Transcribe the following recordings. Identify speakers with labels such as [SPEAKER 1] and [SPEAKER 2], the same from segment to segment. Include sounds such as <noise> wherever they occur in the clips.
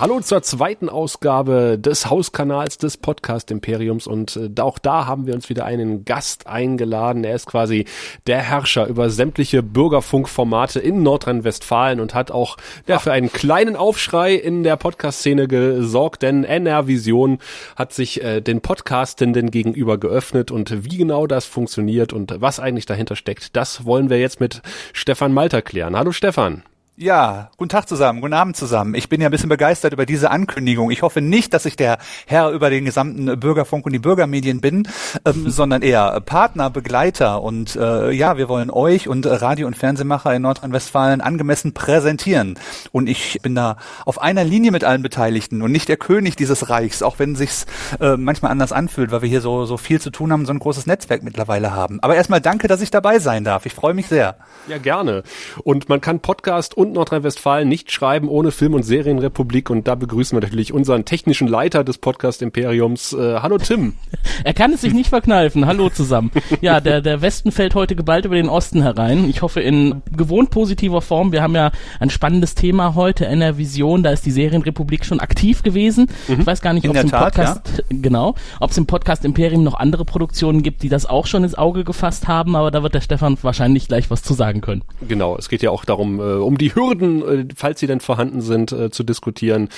[SPEAKER 1] Hallo zur zweiten Ausgabe des Hauskanals des Podcast Imperiums und äh, auch da haben wir uns wieder einen Gast eingeladen. Er ist quasi der Herrscher über sämtliche Bürgerfunkformate in Nordrhein-Westfalen und hat auch ja, für einen kleinen Aufschrei in der Podcast-Szene gesorgt, denn NR Vision hat sich äh, den Podcastenden gegenüber geöffnet und wie genau das funktioniert und was eigentlich dahinter steckt, das wollen wir jetzt mit Stefan Malter klären. Hallo Stefan.
[SPEAKER 2] Ja, guten Tag zusammen, guten Abend zusammen. Ich bin ja ein bisschen begeistert über diese Ankündigung. Ich hoffe nicht, dass ich der Herr über den gesamten Bürgerfunk und die Bürgermedien bin, ähm, <laughs> sondern eher Partner, Begleiter. Und äh, ja, wir wollen euch und Radio- und Fernsehmacher in Nordrhein-Westfalen angemessen präsentieren. Und ich bin da auf einer Linie mit allen Beteiligten und nicht der König dieses Reichs, auch wenn sich's äh, manchmal anders anfühlt, weil wir hier so, so viel zu tun haben, so ein großes Netzwerk mittlerweile haben. Aber erstmal danke, dass ich dabei sein darf. Ich freue mich sehr.
[SPEAKER 1] Ja, gerne. Und man kann Podcast und und Nordrhein-Westfalen nicht schreiben ohne Film- und Serienrepublik. Und da begrüßen wir natürlich unseren technischen Leiter des Podcast Imperiums. Äh, hallo Tim. <laughs>
[SPEAKER 3] Er kann es sich nicht verkneifen. Hallo zusammen. Ja, der, der Westen fällt heute geballt über den Osten herein. Ich hoffe in gewohnt positiver Form. Wir haben ja ein spannendes Thema heute, NR Vision. Da ist die Serienrepublik schon aktiv gewesen. Mhm. Ich weiß gar nicht, ob es im Tat, Podcast, ja. genau, ob es im Podcast Imperium noch andere Produktionen gibt, die das auch schon ins Auge gefasst haben. Aber da wird der Stefan wahrscheinlich gleich was zu sagen können.
[SPEAKER 1] Genau. Es geht ja auch darum, äh, um die Hürden, äh, falls sie denn vorhanden sind, äh, zu diskutieren,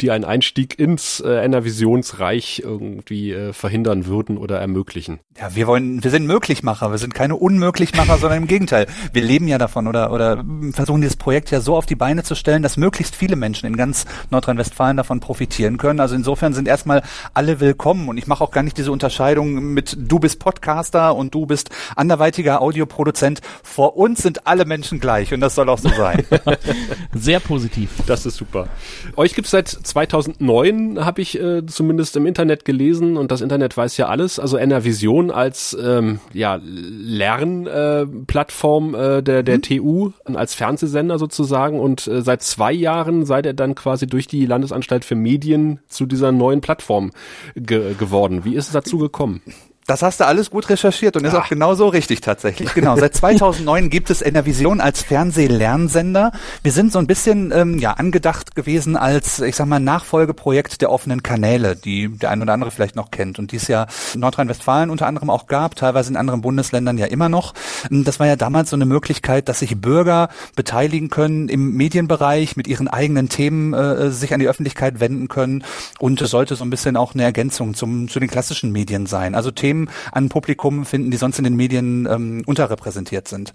[SPEAKER 1] die einen Einstieg ins äh, Visionsreich irgendwie verhindern würden oder ermöglichen.
[SPEAKER 2] Ja, wir wollen, wir sind Möglichmacher, wir sind keine Unmöglichmacher, sondern im Gegenteil. Wir leben ja davon oder, oder versuchen dieses Projekt ja so auf die Beine zu stellen, dass möglichst viele Menschen in ganz Nordrhein-Westfalen davon profitieren können. Also insofern sind erstmal alle willkommen und ich mache auch gar nicht diese Unterscheidung mit du bist Podcaster und du bist anderweitiger Audioproduzent. Vor uns sind alle Menschen gleich und das soll auch so sein. <laughs> <laughs>
[SPEAKER 3] Sehr positiv.
[SPEAKER 1] Das ist super. Euch gibt's seit 2009, habe ich äh, zumindest im Internet gelesen und das Internet weiß ja alles. Also NR Vision als ähm, ja, Lernplattform äh, äh, der, der mhm. TU als Fernsehsender sozusagen und äh, seit zwei Jahren seid ihr dann quasi durch die Landesanstalt für Medien zu dieser neuen Plattform ge geworden. Wie ist es dazu gekommen?
[SPEAKER 2] Das hast du alles gut recherchiert und ist Ach. auch genau so richtig tatsächlich. Genau. Seit 2009 gibt es Enervision als Fernsehlernsender. Wir sind so ein bisschen ähm, ja angedacht gewesen als ich sag mal Nachfolgeprojekt der offenen Kanäle, die der ein oder andere vielleicht noch kennt und die es ja in Nordrhein-Westfalen unter anderem auch gab, teilweise in anderen Bundesländern ja immer noch. Das war ja damals so eine Möglichkeit, dass sich Bürger beteiligen können im Medienbereich mit ihren eigenen Themen äh, sich an die Öffentlichkeit wenden können und es sollte so ein bisschen auch eine Ergänzung zum zu den klassischen Medien sein. Also Themen Themen an Publikum finden, die sonst in den Medien ähm, unterrepräsentiert sind.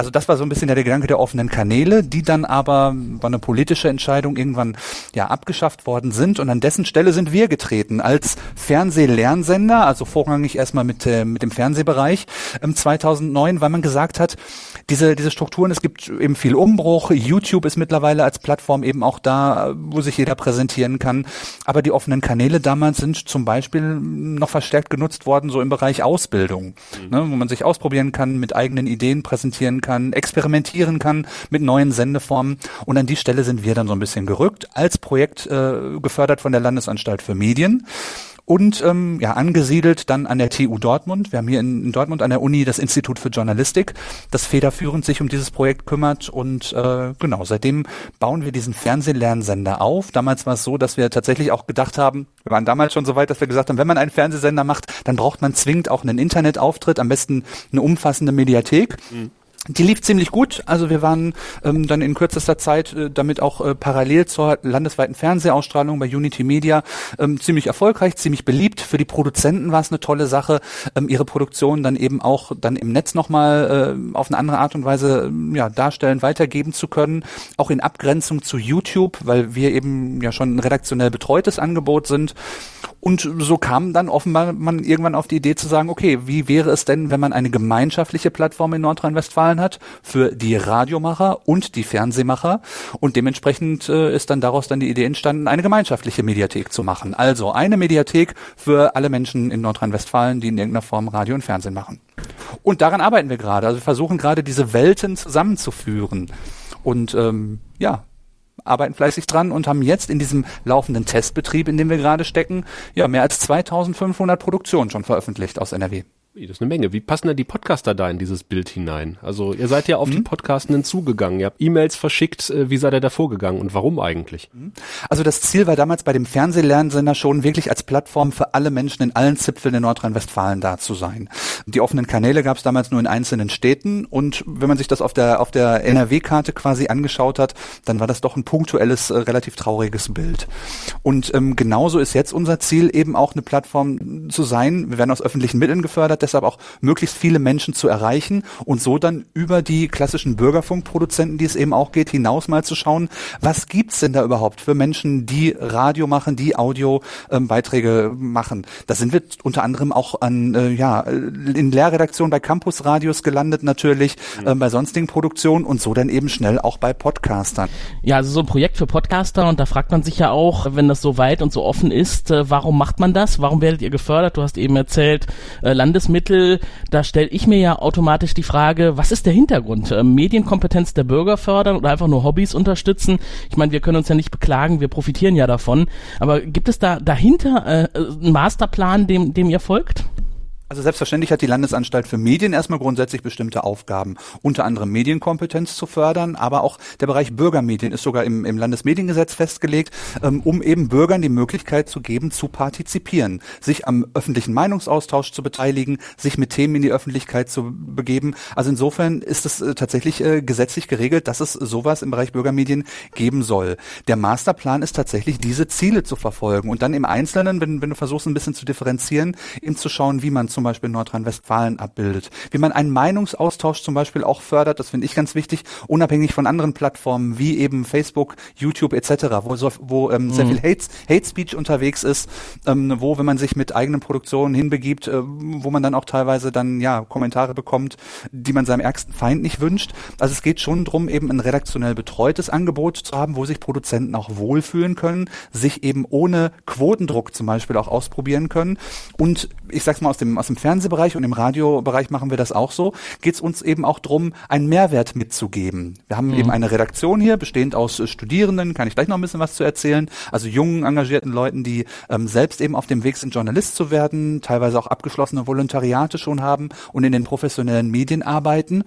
[SPEAKER 2] Also das war so ein bisschen der Gedanke der offenen Kanäle, die dann aber war eine politische Entscheidung irgendwann ja abgeschafft worden sind. Und an dessen Stelle sind wir getreten als Fernsehlernsender, also vorrangig erstmal mit äh, mit dem Fernsehbereich ähm, 2009, weil man gesagt hat, diese diese Strukturen, es gibt eben viel Umbruch, YouTube ist mittlerweile als Plattform eben auch da, wo sich jeder präsentieren kann, aber die offenen Kanäle damals sind zum Beispiel noch verstärkt genutzt worden, so im Bereich Ausbildung, mhm. ne, wo man sich ausprobieren kann, mit eigenen Ideen präsentieren kann, experimentieren kann mit neuen Sendeformen. Und an die Stelle sind wir dann so ein bisschen gerückt, als Projekt äh, gefördert von der Landesanstalt für Medien und ähm, ja angesiedelt dann an der TU Dortmund. Wir haben hier in, in, Dortmund an der Uni das Institut für Journalistik, das federführend sich um dieses Projekt kümmert und äh, genau seitdem bauen wir diesen Fernsehlernsender auf. Damals war es so, dass wir tatsächlich auch gedacht haben, wir waren damals schon so weit, dass wir gesagt haben, wenn man einen Fernsehsender macht, dann braucht man zwingend auch einen Internetauftritt, am besten eine umfassende Mediathek. Mhm. Die lief ziemlich gut. Also wir waren ähm, dann in kürzester Zeit äh, damit auch äh, parallel zur landesweiten Fernsehausstrahlung bei Unity Media ähm, ziemlich erfolgreich, ziemlich beliebt. Für die Produzenten war es eine tolle Sache, ähm, ihre Produktion dann eben auch dann im Netz nochmal äh, auf eine andere Art und Weise ähm, ja, darstellen, weitergeben zu können. Auch in Abgrenzung zu YouTube, weil wir eben ja schon ein redaktionell betreutes Angebot sind. Und so kam dann offenbar man irgendwann auf die Idee zu sagen, okay, wie wäre es denn, wenn man eine gemeinschaftliche Plattform in Nordrhein-Westfalen hat für die Radiomacher und die Fernsehmacher und dementsprechend äh, ist dann daraus dann die Idee entstanden, eine gemeinschaftliche Mediathek zu machen. Also eine Mediathek für alle Menschen in Nordrhein-Westfalen, die in irgendeiner Form Radio und Fernsehen machen. Und daran arbeiten wir gerade. Also wir versuchen gerade diese Welten zusammenzuführen. Und ähm, ja, arbeiten fleißig dran und haben jetzt in diesem laufenden Testbetrieb, in dem wir gerade stecken, ja, mehr als 2500 Produktionen schon veröffentlicht aus NRW.
[SPEAKER 1] Das ist eine Menge. Wie passen denn die Podcaster da in dieses Bild hinein? Also ihr seid ja auf mhm. die Podcastenden zugegangen, ihr habt E-Mails verschickt. Äh, wie seid ihr da vorgegangen und warum eigentlich? Mhm.
[SPEAKER 2] Also das Ziel war damals bei dem Fernsehlernsender schon wirklich als Plattform für alle Menschen in allen Zipfeln in Nordrhein-Westfalen da zu sein. Die offenen Kanäle gab es damals nur in einzelnen Städten und wenn man sich das auf der auf der NRW-Karte quasi angeschaut hat, dann war das doch ein punktuelles, äh, relativ trauriges Bild. Und ähm, genauso ist jetzt unser Ziel eben auch eine Plattform zu sein. Wir werden aus öffentlichen Mitteln gefördert deshalb auch möglichst viele Menschen zu erreichen und so dann über die klassischen Bürgerfunkproduzenten, die es eben auch geht, hinaus mal zu schauen, was gibt's denn da überhaupt für Menschen, die Radio machen, die Audiobeiträge ähm, machen. Da sind wir unter anderem auch an äh, ja in Lehrredaktion bei Campus Radios gelandet natürlich, mhm. äh, bei sonstigen Produktionen und so dann eben schnell auch bei Podcastern.
[SPEAKER 3] Ja, also so ein Projekt für Podcaster und da fragt man sich ja auch, wenn das so weit und so offen ist, äh, warum macht man das? Warum werdet ihr gefördert? Du hast eben erzählt, äh, Landes Mittel, da stelle ich mir ja automatisch die Frage, was ist der Hintergrund? Ähm, Medienkompetenz der Bürger fördern oder einfach nur Hobbys unterstützen? Ich meine, wir können uns ja nicht beklagen, wir profitieren ja davon. Aber gibt es da dahinter äh, einen Masterplan, dem, dem ihr folgt?
[SPEAKER 2] Also selbstverständlich hat die Landesanstalt für Medien erstmal grundsätzlich bestimmte Aufgaben, unter anderem Medienkompetenz zu fördern, aber auch der Bereich Bürgermedien ist sogar im, im Landesmediengesetz festgelegt, ähm, um eben Bürgern die Möglichkeit zu geben, zu partizipieren, sich am öffentlichen Meinungsaustausch zu beteiligen, sich mit Themen in die Öffentlichkeit zu begeben. Also insofern ist es äh, tatsächlich äh, gesetzlich geregelt, dass es sowas im Bereich Bürgermedien geben soll. Der Masterplan ist tatsächlich, diese Ziele zu verfolgen und dann im Einzelnen, wenn, wenn du versuchst ein bisschen zu differenzieren, eben zu schauen, wie man zum zum Beispiel in Nordrhein-Westfalen abbildet. Wie man einen Meinungsaustausch zum Beispiel auch fördert, das finde ich ganz wichtig, unabhängig von anderen Plattformen wie eben Facebook, YouTube etc., wo, so, wo ähm, mhm. sehr viel Hate, Hate Speech unterwegs ist, ähm, wo, wenn man sich mit eigenen Produktionen hinbegibt, äh, wo man dann auch teilweise dann ja Kommentare bekommt, die man seinem ärgsten Feind nicht wünscht. Also es geht schon drum, eben ein redaktionell betreutes Angebot zu haben, wo sich Produzenten auch wohlfühlen können, sich eben ohne Quotendruck zum Beispiel auch ausprobieren können. Und ich sag's mal aus dem aus dem Fernsehbereich und im Radiobereich machen wir das auch so, geht es uns eben auch drum, einen Mehrwert mitzugeben. Wir haben mhm. eben eine Redaktion hier, bestehend aus äh, Studierenden, kann ich gleich noch ein bisschen was zu erzählen, also jungen, engagierten Leuten, die ähm, selbst eben auf dem Weg sind, Journalist zu werden, teilweise auch abgeschlossene Volontariate schon haben und in den professionellen Medien arbeiten.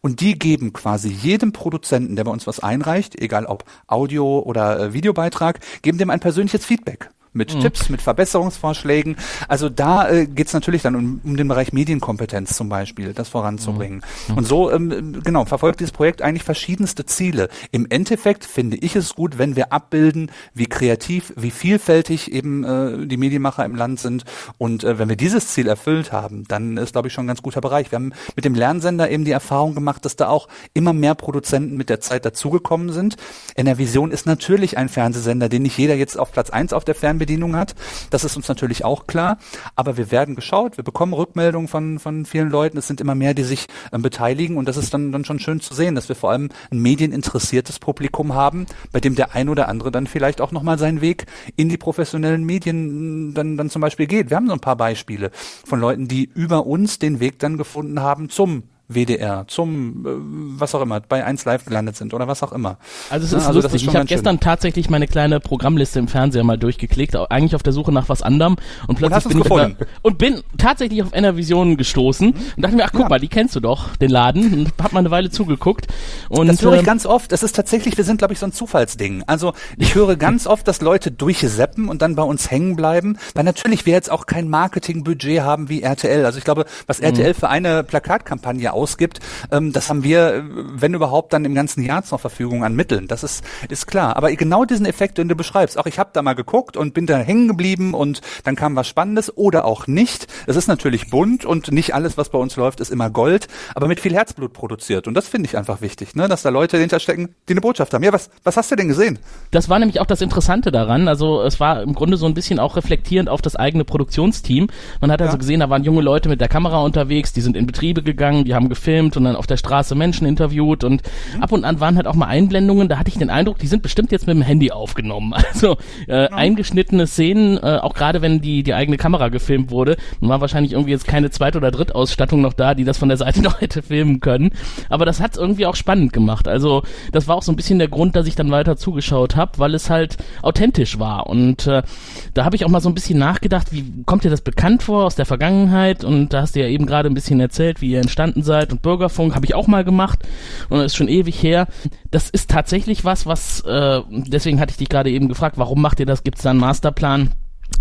[SPEAKER 2] Und die geben quasi jedem Produzenten, der bei uns was einreicht, egal ob Audio oder äh, Videobeitrag, geben dem ein persönliches Feedback mit mhm. Tipps, mit Verbesserungsvorschlägen. Also da äh, geht es natürlich dann um, um den Bereich Medienkompetenz zum Beispiel, das voranzubringen. Mhm. Und so, ähm, genau, verfolgt dieses Projekt eigentlich verschiedenste Ziele. Im Endeffekt finde ich es gut, wenn wir abbilden, wie kreativ, wie vielfältig eben äh, die Medienmacher im Land sind. Und äh, wenn wir dieses Ziel erfüllt haben, dann ist, glaube ich, schon ein ganz guter Bereich. Wir haben mit dem Lernsender eben die Erfahrung gemacht, dass da auch immer mehr Produzenten mit der Zeit dazugekommen sind. NRVision ist natürlich ein Fernsehsender, den nicht jeder jetzt auf Platz eins auf der Fernbedienung Fernbedienung hat. Das ist uns natürlich auch klar. Aber wir werden geschaut, wir bekommen Rückmeldungen von, von vielen Leuten. Es sind immer mehr, die sich äh, beteiligen. Und das ist dann, dann schon schön zu sehen, dass wir vor allem ein medieninteressiertes Publikum haben, bei dem der ein oder andere dann vielleicht auch nochmal seinen Weg in die professionellen Medien dann, dann zum Beispiel geht. Wir haben so ein paar Beispiele von Leuten, die über uns den Weg dann gefunden haben zum WDR, zum äh, was auch immer, bei 1 Live gelandet sind oder was auch immer.
[SPEAKER 3] Also es ist ja, also lustig. Ist ich habe gestern tatsächlich meine kleine Programmliste im Fernseher mal durchgeklickt, eigentlich auf der Suche nach was anderem und plötzlich und bin ich und bin tatsächlich auf Enervision gestoßen mhm. und dachte mir, ach guck ja. mal, die kennst du doch, den Laden und hab mal eine Weile zugeguckt und
[SPEAKER 2] das höre ich äh, ganz oft. Das ist tatsächlich, wir sind glaube ich so ein Zufallsding. Also ich höre <laughs> ganz oft, dass Leute durchseppen und dann bei uns hängen bleiben, weil natürlich wir jetzt auch kein Marketingbudget haben wie RTL. Also ich glaube, was RTL mhm. für eine Plakatkampagne aus ausgibt, ähm, das haben wir, wenn überhaupt, dann im ganzen Jahr zur Verfügung an Mitteln. Das ist, ist klar. Aber genau diesen Effekt, den du beschreibst, auch ich habe da mal geguckt und bin da hängen geblieben und dann kam was Spannendes oder auch nicht. Es ist natürlich bunt und nicht alles, was bei uns läuft, ist immer Gold, aber mit viel Herzblut produziert. Und das finde ich einfach wichtig, ne? dass da Leute hinterstecken, die eine Botschaft haben. Ja, was, was hast du denn gesehen?
[SPEAKER 3] Das war nämlich auch das Interessante daran. Also es war im Grunde so ein bisschen auch reflektierend auf das eigene Produktionsteam. Man hat also ja. gesehen, da waren junge Leute mit der Kamera unterwegs, die sind in Betriebe gegangen, die haben gefilmt und dann auf der Straße Menschen interviewt und mhm. ab und an waren halt auch mal Einblendungen, da hatte ich den Eindruck, die sind bestimmt jetzt mit dem Handy aufgenommen. <laughs> Also äh, mhm. eingeschnittene Szenen, äh, auch gerade wenn die, die eigene Kamera gefilmt wurde. Nun war wahrscheinlich irgendwie jetzt keine Zweit- oder Drittausstattung noch da, die das von der Seite <laughs> noch hätte filmen können. Aber das hat es irgendwie auch spannend gemacht. Also das war auch so ein bisschen der Grund, dass ich dann weiter zugeschaut habe, weil es halt authentisch war. Und äh, da habe ich auch mal so ein bisschen nachgedacht, wie kommt dir das bekannt vor aus der Vergangenheit? Und da hast du ja eben gerade ein bisschen erzählt, wie ihr entstanden seid. Und Bürgerfunk habe ich auch mal gemacht und das ist schon ewig her. Das ist tatsächlich was, was, äh, deswegen hatte ich dich gerade eben gefragt, warum macht ihr das? Gibt es da einen Masterplan?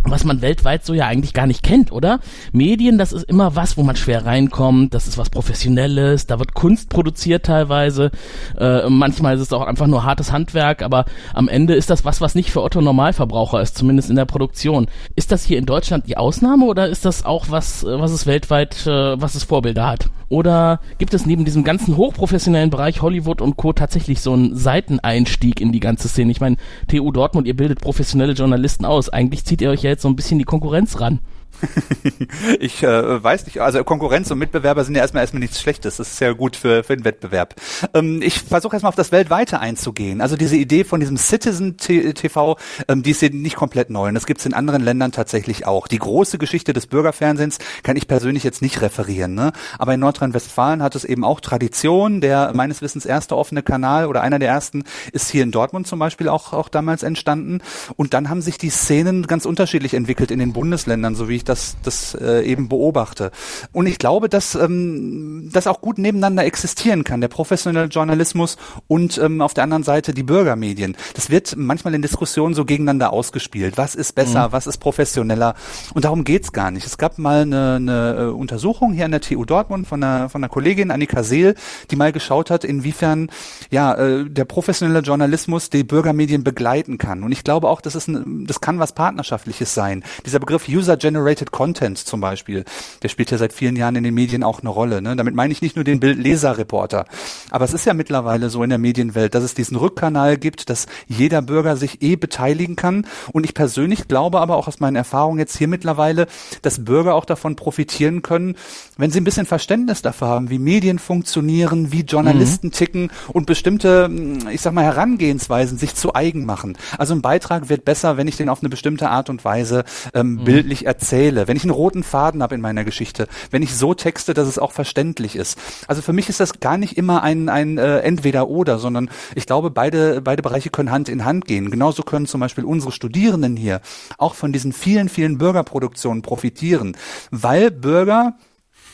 [SPEAKER 3] was man weltweit so ja eigentlich gar nicht kennt, oder? Medien, das ist immer was, wo man schwer reinkommt, das ist was Professionelles, da wird Kunst produziert teilweise, äh, manchmal ist es auch einfach nur hartes Handwerk, aber am Ende ist das was, was nicht für Otto Normalverbraucher ist, zumindest in der Produktion. Ist das hier in Deutschland die Ausnahme oder ist das auch was, was es weltweit, äh, was es Vorbilder hat? Oder gibt es neben diesem ganzen hochprofessionellen Bereich Hollywood und Co. tatsächlich so einen Seiteneinstieg in die ganze Szene? Ich meine, TU Dortmund, ihr bildet professionelle Journalisten aus, eigentlich zieht ihr euch ja jetzt so ein bisschen die Konkurrenz ran. <laughs>
[SPEAKER 2] ich äh, weiß nicht, also Konkurrenz und Mitbewerber sind ja erstmal erstmal nichts Schlechtes. Das ist sehr gut für, für den Wettbewerb. Ähm, ich versuche erstmal auf das Weltweite einzugehen. Also diese Idee von diesem Citizen TV, ähm, die ist eben nicht komplett neu. Und das gibt es in anderen Ländern tatsächlich auch. Die große Geschichte des Bürgerfernsehens kann ich persönlich jetzt nicht referieren. Ne? Aber in Nordrhein-Westfalen hat es eben auch Tradition. Der meines Wissens erste offene Kanal oder einer der ersten ist hier in Dortmund zum Beispiel auch, auch damals entstanden. Und dann haben sich die Szenen ganz unterschiedlich entwickelt in den Bundesländern, so wie ich das das, das äh, eben beobachte. Und ich glaube, dass ähm, das auch gut nebeneinander existieren kann, der professionelle Journalismus und ähm, auf der anderen Seite die Bürgermedien. Das wird manchmal in Diskussionen so gegeneinander ausgespielt. Was ist besser, mhm. was ist professioneller? Und darum geht's gar nicht. Es gab mal eine, eine äh, Untersuchung hier an der TU Dortmund von einer, von einer Kollegin Annika Seel, die mal geschaut hat, inwiefern ja äh, der professionelle Journalismus die Bürgermedien begleiten kann. Und ich glaube auch, das ist ein, das kann was Partnerschaftliches sein. Dieser Begriff User-Generated Curated Content zum Beispiel, der spielt ja seit vielen Jahren in den Medien auch eine Rolle. Ne? Damit meine ich nicht nur den Bildleserreporter. Aber es ist ja mittlerweile so in der Medienwelt, dass es diesen Rückkanal gibt, dass jeder Bürger sich eh beteiligen kann. Und ich persönlich glaube aber auch aus meinen Erfahrungen jetzt hier mittlerweile, dass Bürger auch davon profitieren können, wenn sie ein bisschen Verständnis dafür haben, wie Medien funktionieren, wie Journalisten mhm. ticken und bestimmte, ich sag mal, Herangehensweisen sich zu eigen machen. Also ein Beitrag wird besser, wenn ich den auf eine bestimmte Art und Weise ähm, mhm. bildlich erzähle erzähle, wenn ich einen roten Faden habe in meiner Geschichte, wenn ich so texte, dass es auch verständlich ist. Also für mich ist das gar nicht immer ein, ein äh, Entweder-Oder, sondern ich glaube, beide, beide Bereiche können Hand in Hand gehen. Genauso können zum Beispiel unsere Studierenden hier auch von diesen vielen, vielen Bürgerproduktionen profitieren, weil Bürger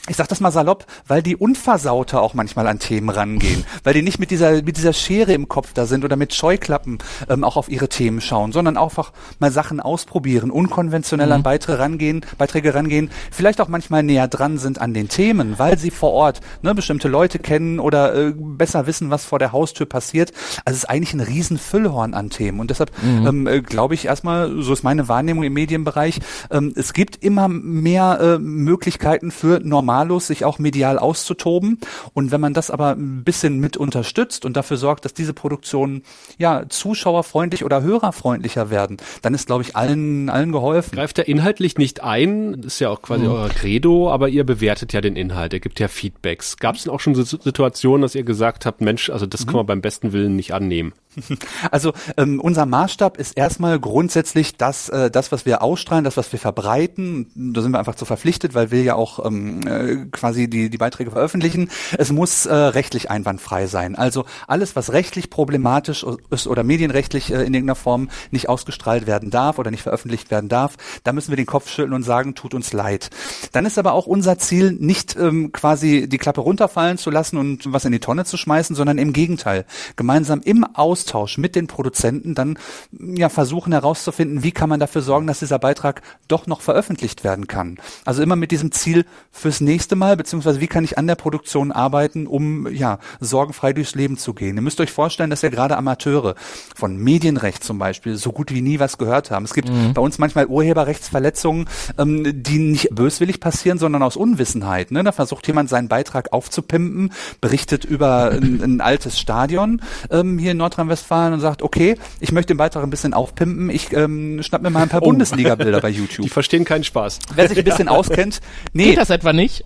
[SPEAKER 2] ich sag das mal salopp, weil die unversauter auch manchmal an Themen rangehen, <laughs> weil die nicht mit dieser mit dieser Schere im Kopf da sind oder mit Scheuklappen ähm, auch auf ihre Themen schauen, sondern einfach mal Sachen ausprobieren, unkonventionell mhm. an Beiträge rangehen, Beiträge rangehen, vielleicht auch manchmal näher dran sind an den Themen, weil sie vor Ort ne, bestimmte Leute kennen oder äh, besser wissen, was vor der Haustür passiert. Also es ist eigentlich ein riesen Füllhorn an Themen und deshalb mhm. ähm, äh, glaube ich erstmal, so ist meine Wahrnehmung im Medienbereich, ähm, es gibt immer mehr äh, Möglichkeiten für normal wahllos, sich auch medial auszutoben. Und wenn man das aber ein bisschen mit unterstützt und dafür sorgt, dass diese Produktionen ja zuschauerfreundlich oder hörerfreundlicher werden, dann ist, glaube ich, allen, allen geholfen.
[SPEAKER 1] Greift er inhaltlich nicht ein, das ist ja auch quasi mhm. euer Credo, aber ihr bewertet ja den Inhalt, er gibt ja Feedbacks. Gab es denn auch schon so Situationen, dass ihr gesagt habt, Mensch, also das mhm. können wir beim besten Willen nicht annehmen? <laughs>
[SPEAKER 2] Also ähm, unser Maßstab ist erstmal grundsätzlich das, äh, das, was wir ausstrahlen, das, was wir verbreiten. Da sind wir einfach zu verpflichtet, weil wir ja auch ähm, äh, quasi die, die Beiträge veröffentlichen. Es muss äh, rechtlich einwandfrei sein. Also alles, was rechtlich problematisch ist oder medienrechtlich äh, in irgendeiner Form nicht ausgestrahlt werden darf oder nicht veröffentlicht werden darf, da müssen wir den Kopf schütteln und sagen, tut uns leid. Dann ist aber auch unser Ziel, nicht ähm, quasi die Klappe runterfallen zu lassen und was in die Tonne zu schmeißen, sondern im Gegenteil, gemeinsam im Aus Austausch mit den Produzenten dann ja versuchen herauszufinden, wie kann man dafür sorgen, dass dieser Beitrag doch noch veröffentlicht werden kann. Also immer mit diesem Ziel fürs nächste Mal, beziehungsweise wie kann ich an der Produktion arbeiten, um ja sorgenfrei durchs Leben zu gehen. Ihr müsst euch vorstellen, dass ja gerade Amateure von Medienrecht zum Beispiel so gut wie nie was gehört haben. Es gibt mhm. bei uns manchmal Urheberrechtsverletzungen, ähm, die nicht böswillig passieren, sondern aus Unwissenheit. Ne? Da versucht jemand seinen Beitrag aufzupimpen, berichtet über ein, ein altes Stadion ähm, hier in Nordrhein-Westfalen und sagt, okay, ich möchte den Beitrag ein bisschen aufpimpen, ich ähm, schnapp mir mal ein paar oh. Bundesliga-Bilder bei <laughs> YouTube.
[SPEAKER 1] Die verstehen keinen Spaß.
[SPEAKER 2] Wer sich ein bisschen auskennt,
[SPEAKER 3] nee. Geht das etwa nicht?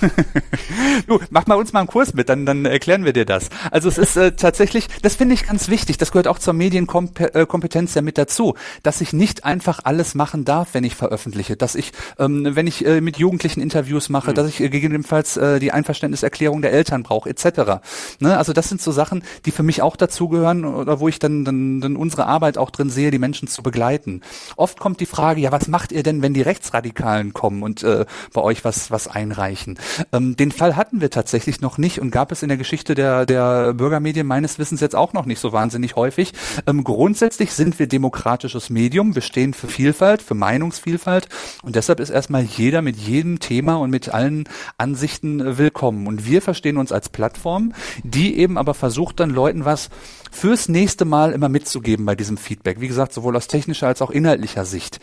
[SPEAKER 3] <laughs>
[SPEAKER 2] du, mach mal uns mal einen Kurs mit, dann, dann erklären wir dir das. Also es ist äh, tatsächlich, das finde ich ganz wichtig, das gehört auch zur Medienkompetenz ja mit dazu, dass ich nicht einfach alles machen darf, wenn ich veröffentliche, dass ich, ähm, wenn ich äh, mit Jugendlichen Interviews mache, mhm. dass ich äh, gegebenenfalls äh, die Einverständniserklärung der Eltern brauche, etc. Ne? Also das sind so Sachen, die für mich auch dazugehören oder wo ich dann, dann, dann unsere Arbeit auch drin sehe, die Menschen zu begleiten. Oft kommt die Frage, ja, was macht ihr denn, wenn die Rechtsradikalen kommen und äh, bei euch was, was einreichen? Ähm, den Fall hatten wir tatsächlich noch nicht und gab es in der Geschichte der, der Bürgermedien meines Wissens jetzt auch noch nicht so wahnsinnig häufig. Ähm, grundsätzlich sind wir demokratisches Medium. Wir stehen für Vielfalt, für Meinungsvielfalt und deshalb ist erstmal jeder mit jedem Thema und mit allen Ansichten äh, willkommen. Und wir verstehen uns als Plattform, die eben aber versucht dann Leuten was fürs nächste Mal immer mitzugeben bei diesem Feedback. Wie gesagt, sowohl aus technischer als auch inhaltlicher Sicht.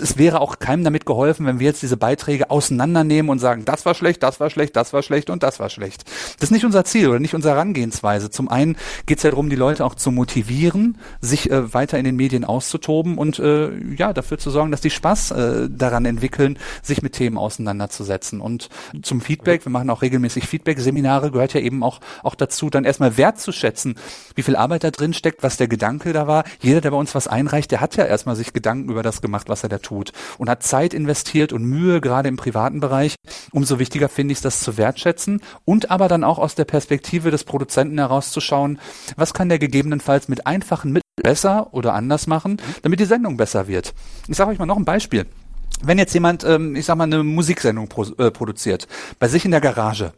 [SPEAKER 2] Es wäre auch keinem damit geholfen, wenn wir jetzt diese Beiträge auseinandernehmen und sagen, das war schlecht, das war schlecht, das war schlecht und das war schlecht. Das ist nicht unser Ziel oder nicht unsere Herangehensweise. Zum einen geht es ja darum, die Leute auch zu motivieren, sich äh, weiter in den Medien auszutoben und äh, ja, dafür zu sorgen, dass die Spaß äh, daran entwickeln, sich mit Themen auseinanderzusetzen. Und zum Feedback, wir machen auch regelmäßig Feedback-Seminare, gehört ja eben auch, auch dazu, dann erstmal wertzuschätzen, wie viel Arbeit da drin steckt, was der Gedanke da war. Jeder, der bei uns was einreicht, der hat ja erstmal sich Gedanken über das gemacht, was er da tut und hat Zeit investiert und Mühe, gerade im privaten Bereich. Umso wichtiger finde ich es, das zu wertschätzen und aber dann auch aus der Perspektive des Produzenten herauszuschauen, was kann der gegebenenfalls mit einfachen Mitteln besser oder anders machen, damit die Sendung besser wird. Ich sage euch mal noch ein Beispiel. Wenn jetzt jemand, ähm, ich sag mal, eine Musiksendung äh, produziert, bei sich in der Garage,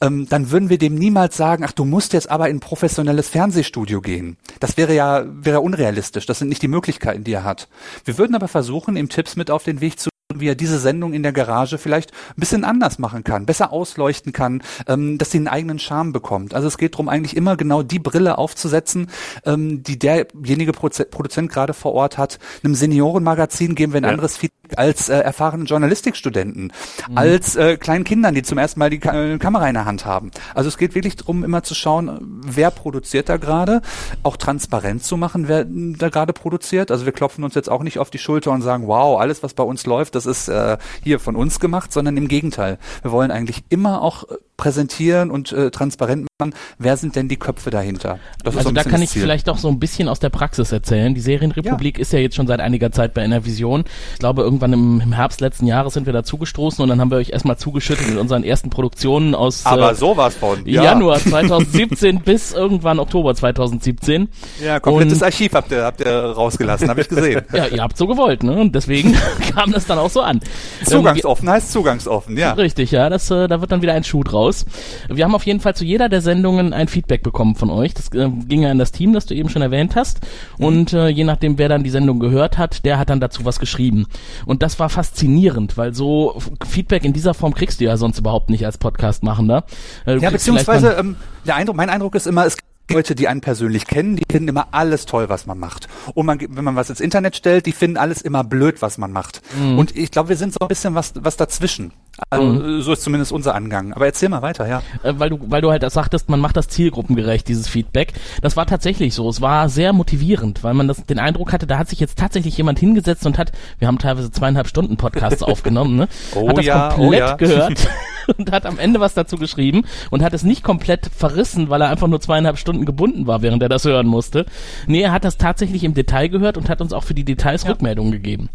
[SPEAKER 2] ähm, dann würden wir dem niemals sagen, ach, du musst jetzt aber in ein professionelles Fernsehstudio gehen. Das wäre ja, wäre unrealistisch. Das sind nicht die Möglichkeiten, die er hat. Wir würden aber versuchen, ihm Tipps mit auf den Weg zu wie er diese Sendung in der Garage vielleicht ein bisschen anders machen kann, besser ausleuchten kann, ähm, dass sie einen eigenen Charme bekommt. Also es geht darum, eigentlich immer genau die Brille aufzusetzen, ähm, die derjenige Proze Produzent gerade vor Ort hat. Einem Seniorenmagazin geben wir ein ja. anderes Feedback als äh, erfahrenen Journalistikstudenten, mhm. als äh, kleinen Kindern, die zum ersten Mal die Ka äh, Kamera in der Hand haben. Also es geht wirklich darum, immer zu schauen, wer produziert da gerade, auch transparent zu machen, wer da gerade produziert. Also wir klopfen uns jetzt auch nicht auf die Schulter und sagen, wow, alles, was bei uns läuft, das ist äh, hier von uns gemacht, sondern im Gegenteil. Wir wollen eigentlich immer auch äh, präsentieren und äh, transparent machen, wer sind denn die Köpfe dahinter?
[SPEAKER 3] Das also so da kann ich vielleicht auch so ein bisschen aus der Praxis erzählen. Die Serienrepublik ja. ist ja jetzt schon seit einiger Zeit bei Enervision. Ich glaube, irgendwann im, im Herbst letzten Jahres sind wir da zugestoßen und dann haben wir euch erstmal zugeschüttet mit unseren ersten Produktionen aus
[SPEAKER 2] Aber äh, sowas von.
[SPEAKER 3] Ja. Januar 2017 <laughs> bis irgendwann Oktober 2017.
[SPEAKER 2] Ja, komplettes und, Archiv habt ihr, habt ihr rausgelassen, habe ich gesehen. <laughs>
[SPEAKER 3] ja, ihr habt so gewollt, ne? Und deswegen <laughs> kam das dann auch so an.
[SPEAKER 2] Zugangsoffen ähm, heißt zugangsoffen, ja.
[SPEAKER 3] Richtig, ja, das, äh, da wird dann wieder ein Schuh draus raus. Wir haben auf jeden Fall zu jeder der Sendungen ein Feedback bekommen von euch. Das äh, ging ja in das Team, das du eben schon erwähnt hast. Und äh, je nachdem, wer dann die Sendung gehört hat, der hat dann dazu was geschrieben. Und das war faszinierend, weil so Feedback in dieser Form kriegst du ja sonst überhaupt nicht als Podcast-Machender.
[SPEAKER 2] Äh, ja, beziehungsweise ähm, der Eindruck, mein Eindruck ist immer, es Leute, die einen persönlich kennen, die finden immer alles toll, was man macht. Und man, wenn man was ins Internet stellt, die finden alles immer blöd, was man macht. Mhm. Und ich glaube, wir sind so ein bisschen was, was dazwischen. Also, mhm. so ist zumindest unser Angang. Aber erzähl mal weiter, ja.
[SPEAKER 3] Äh, weil du, weil du halt sagtest, man macht das zielgruppengerecht, dieses Feedback. Das war tatsächlich so. Es war sehr motivierend, weil man das, den Eindruck hatte, da hat sich jetzt tatsächlich jemand hingesetzt und hat, wir haben teilweise zweieinhalb Stunden Podcasts <laughs> aufgenommen, ne?
[SPEAKER 2] Oh
[SPEAKER 3] hat das
[SPEAKER 2] ja,
[SPEAKER 3] komplett
[SPEAKER 2] oh ja.
[SPEAKER 3] gehört <laughs> und hat am Ende was dazu geschrieben und hat es nicht komplett verrissen, weil er einfach nur zweieinhalb Stunden gebunden war, während er das hören musste. Nee, er hat das tatsächlich im Detail gehört und hat uns auch für die Details ja. Rückmeldungen gegeben.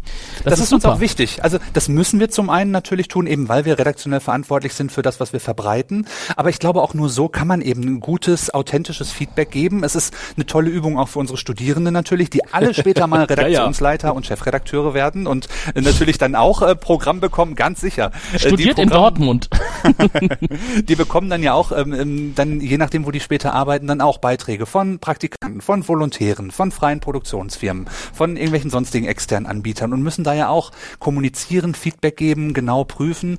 [SPEAKER 2] Das, das ist, ist uns auch wichtig. Also, das müssen wir zum einen natürlich tun, eben weil wir redaktionell verantwortlich sind für das, was wir verbreiten. Aber ich glaube, auch nur so kann man eben ein gutes, authentisches Feedback geben. Es ist eine tolle Übung auch für unsere Studierenden natürlich, die alle später mal Redaktionsleiter <laughs> ja, ja. und Chefredakteure werden und natürlich dann auch äh, Programm bekommen, ganz sicher.
[SPEAKER 3] Äh, Studiert in Dortmund. <laughs>
[SPEAKER 2] die bekommen dann ja auch, ähm, ähm, dann je nachdem, wo die später arbeiten, dann auch Beiträge von Praktikanten, von Volontären, von freien Produktionsfirmen, von irgendwelchen sonstigen externen Anbietern und müssen da ja auch kommunizieren, Feedback geben, genau prüfen.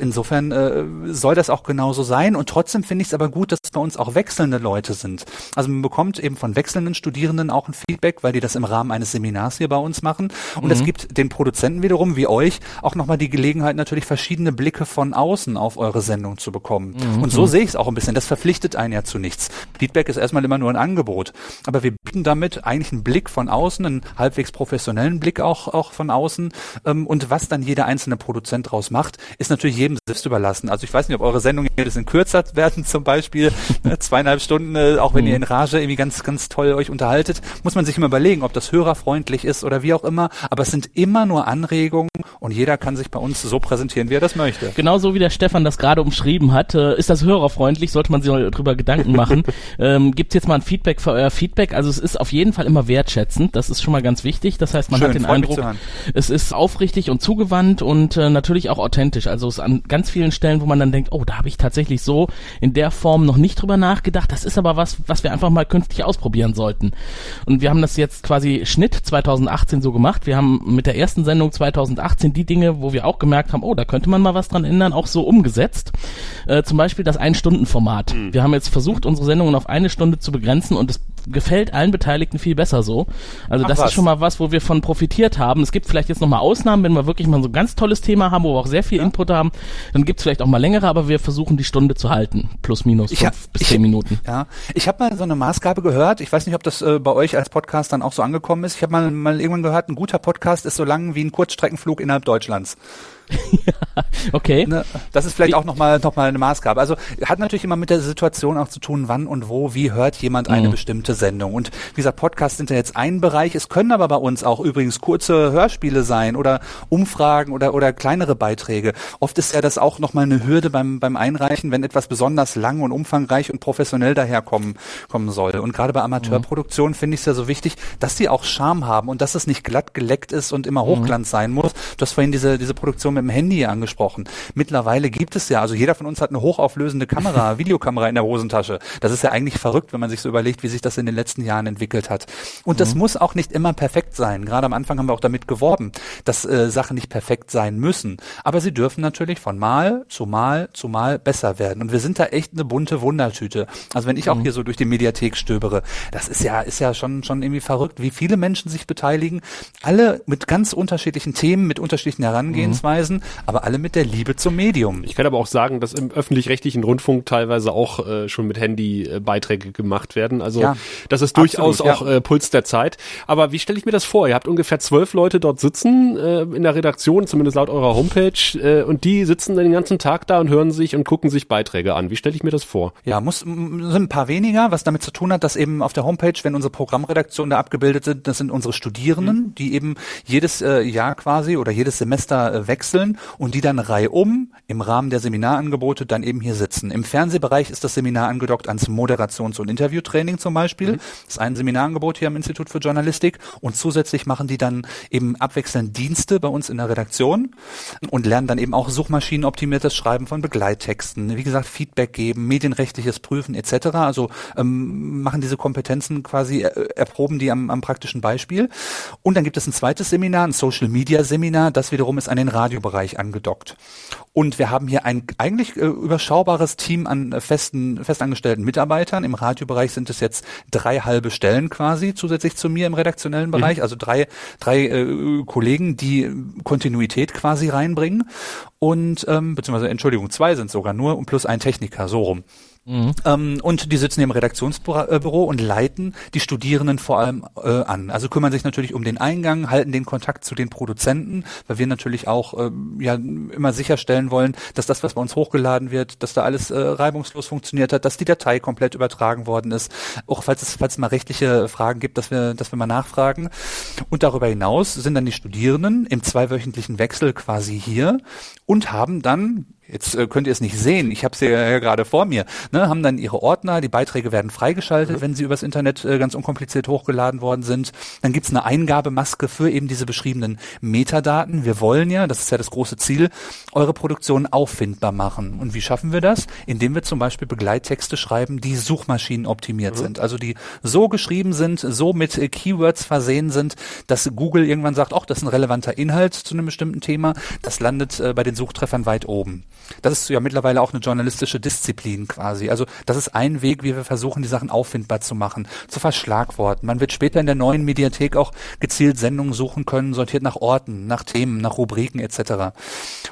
[SPEAKER 2] Insofern äh, soll das auch genauso sein. Und trotzdem finde ich es aber gut, dass bei uns auch wechselnde Leute sind. Also man bekommt eben von wechselnden Studierenden auch ein Feedback, weil die das im Rahmen eines Seminars hier bei uns machen. Und es mhm. gibt den Produzenten wiederum, wie euch, auch nochmal die Gelegenheit, natürlich verschiedene Blicke von außen auf eure Sendung zu bekommen. Mhm. Und so sehe ich es auch ein bisschen. Das verpflichtet einen ja zu nichts. Feedback ist erstmal immer nur ein Angebot. Aber wir bieten damit eigentlich einen Blick von außen, einen halbwegs professionellen Blick auch, auch von außen. Ähm, und was dann jeder einzelne Produzent draus macht, ist natürlich jedem selbst überlassen. Also ich weiß nicht, ob eure Sendungen ein bisschen kürzer <laughs> werden zum Beispiel, ne, zweieinhalb Stunden, äh, auch wenn mhm. ihr in Rage irgendwie ganz, ganz toll euch unterhaltet, muss man sich immer überlegen, ob das hörerfreundlich ist oder wie auch immer. Aber es sind immer nur Anregungen und jeder kann sich bei uns so präsentieren, wie er das möchte.
[SPEAKER 3] Genauso wie der Stefan das gerade umschrieben hat, äh, ist das hörerfreundlich, sollte man sich darüber Gedanken machen. <laughs> ähm, Gibt jetzt mal ein Feedback für euer Feedback? Also es ist auf jeden Fall immer wertschätzend, das ist schon mal ganz wichtig. Das heißt, man Schön, hat den Eindruck, es ist aufrichtig und zugewandt und äh, natürlich auch authentisch. Also es ist an ganz vielen Stellen, wo man dann denkt, oh, da habe ich tatsächlich so in der Form noch nicht drüber nachgedacht. Das ist aber was, was wir einfach mal künftig ausprobieren sollten. Und wir haben das jetzt quasi Schnitt 2018 so gemacht. Wir haben mit der ersten Sendung 2018 die Dinge, wo wir auch gemerkt haben, oh, da könnte man mal was dran ändern, auch so umgesetzt. Äh, zum Beispiel das Ein-Stunden-Format. Mhm. Wir haben jetzt versucht, unsere Sendungen auf eine Stunde zu begrenzen und es gefällt allen Beteiligten viel besser so. Also Ach, das was. ist schon mal was, wo wir von profitiert haben. Es gibt vielleicht jetzt nochmal Ausnahmen, wenn wir wirklich mal so ein ganz tolles Thema haben, wo wir auch sehr viel ja. Input haben, dann gibt es vielleicht auch mal längere, aber wir versuchen die Stunde zu halten. Plus, minus fünf hab, bis zehn Minuten.
[SPEAKER 2] Ja, ich habe mal so eine Maßgabe gehört. Ich weiß nicht, ob das äh, bei euch als Podcast dann auch so angekommen ist. Ich habe mal, mal irgendwann gehört, ein guter Podcast ist so lang wie ein Kurzstreckenflug innerhalb Deutschlands. <laughs>
[SPEAKER 3] okay.
[SPEAKER 2] Ne, das ist vielleicht auch nochmal noch mal eine Maßgabe. Also hat natürlich immer mit der Situation auch zu tun, wann und wo, wie hört jemand eine mhm. bestimmte Sendung. Und wie gesagt, Podcasts sind ja jetzt ein Bereich. Es können aber bei uns auch übrigens kurze Hörspiele sein oder Umfragen oder, oder kleinere Beiträge. Oft ist ja das auch nochmal eine Hürde beim, beim Einreichen, wenn etwas besonders lang und umfangreich und professionell daherkommen kommen soll. Und gerade bei Amateurproduktionen mhm. finde ich es ja so wichtig, dass die auch Charme haben und dass es nicht glatt geleckt ist und immer mhm. Hochglanz sein muss. Du hast vorhin diese, diese Produktion mit dem Handy angesprochen. Mittlerweile gibt es ja, also jeder von uns hat eine hochauflösende Kamera, <laughs> Videokamera in der Hosentasche. Das ist ja eigentlich verrückt, wenn man sich so überlegt, wie sich das in den letzten Jahren entwickelt hat. Und das mhm. muss auch nicht immer perfekt sein. Gerade am Anfang haben wir auch damit geworben, dass äh, Sachen nicht perfekt sein müssen. Aber sie dürfen natürlich von Mal zu Mal zu Mal besser werden. Und wir sind da echt eine bunte Wundertüte. Also wenn ich auch mhm. hier so durch die Mediathek stöbere, das ist ja, ist ja schon, schon irgendwie verrückt, wie viele Menschen sich beteiligen. Alle mit ganz unterschiedlichen Themen, mit unterschiedlichen Herangehensweisen. Mhm gewesen, aber alle mit der Liebe zum Medium.
[SPEAKER 1] Ich kann aber auch sagen, dass im öffentlich-rechtlichen Rundfunk teilweise auch äh, schon mit Handy äh, Beiträge gemacht werden. Also ja, das ist durchaus absolut, auch ja. äh, Puls der Zeit. Aber wie stelle ich mir das vor? Ihr habt ungefähr zwölf Leute dort sitzen äh, in der Redaktion, zumindest laut eurer Homepage, äh, und die sitzen den ganzen Tag da und hören sich und gucken sich Beiträge an. Wie stelle ich mir das vor?
[SPEAKER 2] Ja, muss sind ein paar weniger, was damit zu tun hat, dass eben auf der Homepage, wenn unsere Programmredaktionen da abgebildet sind, das sind unsere Studierenden, mhm. die eben jedes äh, Jahr quasi oder jedes Semester äh, wechseln wechseln und die dann reihum im Rahmen der Seminarangebote dann eben hier sitzen. Im Fernsehbereich ist das Seminar angedockt ans Moderations- und Interviewtraining zum Beispiel. Mhm. Das ist ein Seminarangebot hier am Institut für Journalistik und zusätzlich machen die dann eben abwechselnd Dienste bei uns in der Redaktion und lernen dann eben auch suchmaschinenoptimiertes Schreiben von Begleittexten, wie gesagt Feedback geben, medienrechtliches Prüfen etc. Also ähm, machen diese Kompetenzen quasi, äh, erproben die am, am praktischen Beispiel. Und dann gibt es ein zweites Seminar, ein Social Media Seminar, das wiederum ist an den Radiobereich Bereich angedockt. Und wir haben hier ein eigentlich äh, überschaubares Team an äh, festen, festangestellten Mitarbeitern. Im Radiobereich sind es jetzt drei halbe Stellen quasi zusätzlich zu mir im redaktionellen mhm. Bereich, mhm. also drei, drei äh, Kollegen, die Kontinuität quasi reinbringen. Und ähm, beziehungsweise Entschuldigung, zwei sind sogar nur und plus ein Techniker, so rum. Mhm. Ähm, und die sitzen im Redaktionsbüro und leiten die Studierenden vor allem äh, an. Also kümmern sich natürlich um den Eingang, halten den Kontakt zu den Produzenten, weil wir natürlich auch äh, ja immer sicherstellen wollen, dass das, was bei uns hochgeladen wird, dass da alles äh, reibungslos funktioniert hat, dass die Datei komplett übertragen worden ist. Auch falls es, falls es mal rechtliche Fragen gibt, dass wir, dass wir mal nachfragen. Und darüber hinaus sind dann die Studierenden im zweiwöchentlichen Wechsel quasi hier und haben dann Jetzt äh, könnt ihr es nicht sehen, ich habe sie ja, ja gerade vor mir, ne, haben dann ihre Ordner, die Beiträge werden freigeschaltet, mhm. wenn sie übers Internet äh, ganz unkompliziert hochgeladen worden sind. Dann gibt's eine Eingabemaske für eben diese beschriebenen Metadaten. Wir wollen ja, das ist ja das große Ziel, eure Produktion auffindbar machen. Und wie schaffen wir das? Indem wir zum Beispiel Begleittexte schreiben, die Suchmaschinen optimiert mhm. sind. Also die so geschrieben sind, so mit äh, Keywords versehen sind, dass Google irgendwann sagt, ach, das ist ein relevanter Inhalt zu einem bestimmten Thema. Das landet äh, bei den Suchtreffern weit oben. Das ist ja mittlerweile auch eine journalistische Disziplin quasi. Also das ist ein Weg, wie wir versuchen, die Sachen auffindbar zu machen, zu verschlagworten. Man wird später in der neuen Mediathek auch gezielt Sendungen suchen können, sortiert nach Orten, nach Themen, nach Rubriken etc.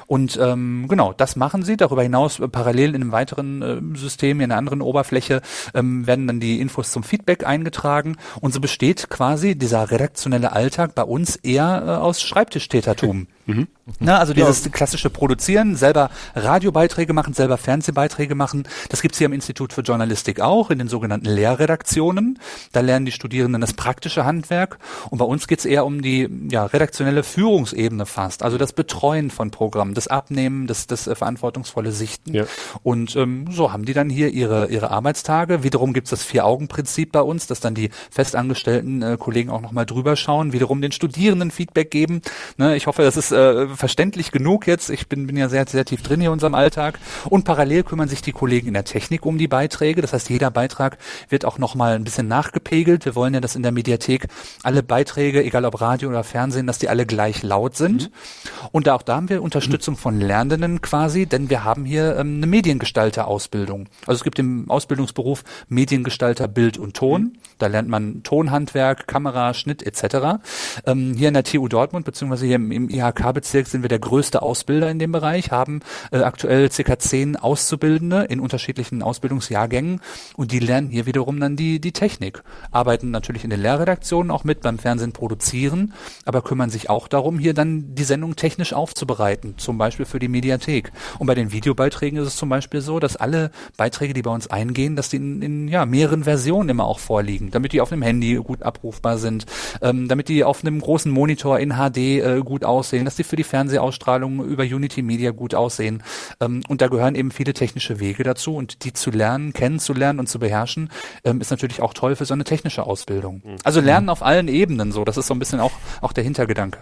[SPEAKER 2] Und ähm, genau, das machen sie. Darüber hinaus äh, parallel in einem weiteren äh, System, in einer anderen Oberfläche, ähm, werden dann die Infos zum Feedback eingetragen. Und so besteht quasi dieser redaktionelle Alltag bei uns eher äh, aus Schreibtischtätertum. Mhm. Na, also dieses ja. klassische Produzieren, selber Radiobeiträge machen, selber Fernsehbeiträge machen. Das gibt's hier am Institut für Journalistik auch, in den sogenannten Lehrredaktionen. Da lernen die Studierenden das praktische Handwerk. Und bei uns geht's eher um die ja, redaktionelle Führungsebene fast. Also das Betreuen von Programmen, das Abnehmen, das, das äh, verantwortungsvolle Sichten. Ja. Und ähm, so haben die dann hier ihre, ihre Arbeitstage. Wiederum gibt's das Vier-Augen-Prinzip bei uns, dass dann die festangestellten äh, Kollegen auch nochmal drüber schauen, wiederum den Studierenden Feedback geben. Ne, ich hoffe, das ist äh, verständlich genug jetzt. Ich bin, bin ja sehr, sehr tief drin hier in unserem Alltag. Und parallel kümmern sich die Kollegen in der Technik um die Beiträge. Das heißt, jeder Beitrag wird auch nochmal ein bisschen nachgepegelt. Wir wollen ja, dass in der Mediathek alle Beiträge, egal ob Radio oder Fernsehen, dass die alle gleich laut sind. Mhm. Und auch da haben wir Unterstützung von Lernenden quasi, denn wir haben hier ähm, eine Mediengestalter-Ausbildung. Also es gibt im Ausbildungsberuf Mediengestalter Bild und Ton. Mhm. Da lernt man Tonhandwerk, Kamera, Schnitt etc. Ähm, hier in der TU Dortmund beziehungsweise hier im, im IHK-Bezirk sind wir der größte Ausbilder in dem Bereich, haben äh, aktuell circa zehn Auszubildende in unterschiedlichen Ausbildungsjahrgängen und die lernen hier wiederum dann die, die Technik, arbeiten natürlich in den Lehrredaktionen auch mit beim Fernsehen produzieren, aber kümmern sich auch darum, hier dann die Sendung technisch aufzubereiten, zum Beispiel für die Mediathek. Und bei den Videobeiträgen ist es zum Beispiel so, dass alle Beiträge, die bei uns eingehen, dass die in, in ja, mehreren Versionen immer auch vorliegen, damit die auf einem Handy gut abrufbar sind, ähm, damit die auf einem großen Monitor in HD äh, gut aussehen, dass die für die Fernsehausstrahlung über Unity Media gut aussehen. Ähm, und da gehören eben viele technische Wege dazu und die zu lernen, kennenzulernen und zu beherrschen, ähm, ist natürlich auch toll für so eine technische Ausbildung. Mhm. Also lernen auf allen Ebenen so, das ist so ein bisschen auch, auch der Hintergedanke.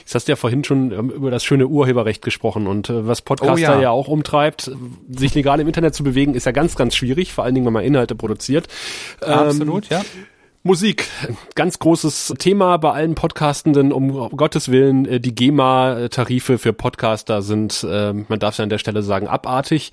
[SPEAKER 1] Jetzt hast du ja vorhin schon ähm, über das schöne Urheberrecht gesprochen und äh, was Podcaster oh ja. ja. auch umtreibt, sich legal im Internet zu bewegen, ist ja ganz, ganz schwierig, vor allen Dingen, wenn man Inhalte produziert.
[SPEAKER 2] Absolut, ähm, ja.
[SPEAKER 1] Musik, ganz großes Thema bei allen Podcastenden. Um Gottes Willen, äh, die GEMA-Tarife für Podcaster sind, äh, man darf es an der Stelle sagen, abartig.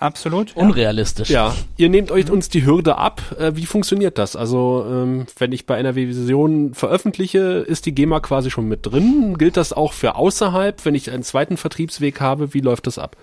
[SPEAKER 3] Absolut. Unrealistisch.
[SPEAKER 1] Ja, ihr nehmt euch uns die Hürde ab. Äh, wie funktioniert das? Also, ähm, wenn ich bei einer Vision veröffentliche, ist die GEMA quasi schon mit drin. Gilt das auch für außerhalb, wenn ich einen zweiten Vertriebsweg habe? Wie läuft das ab?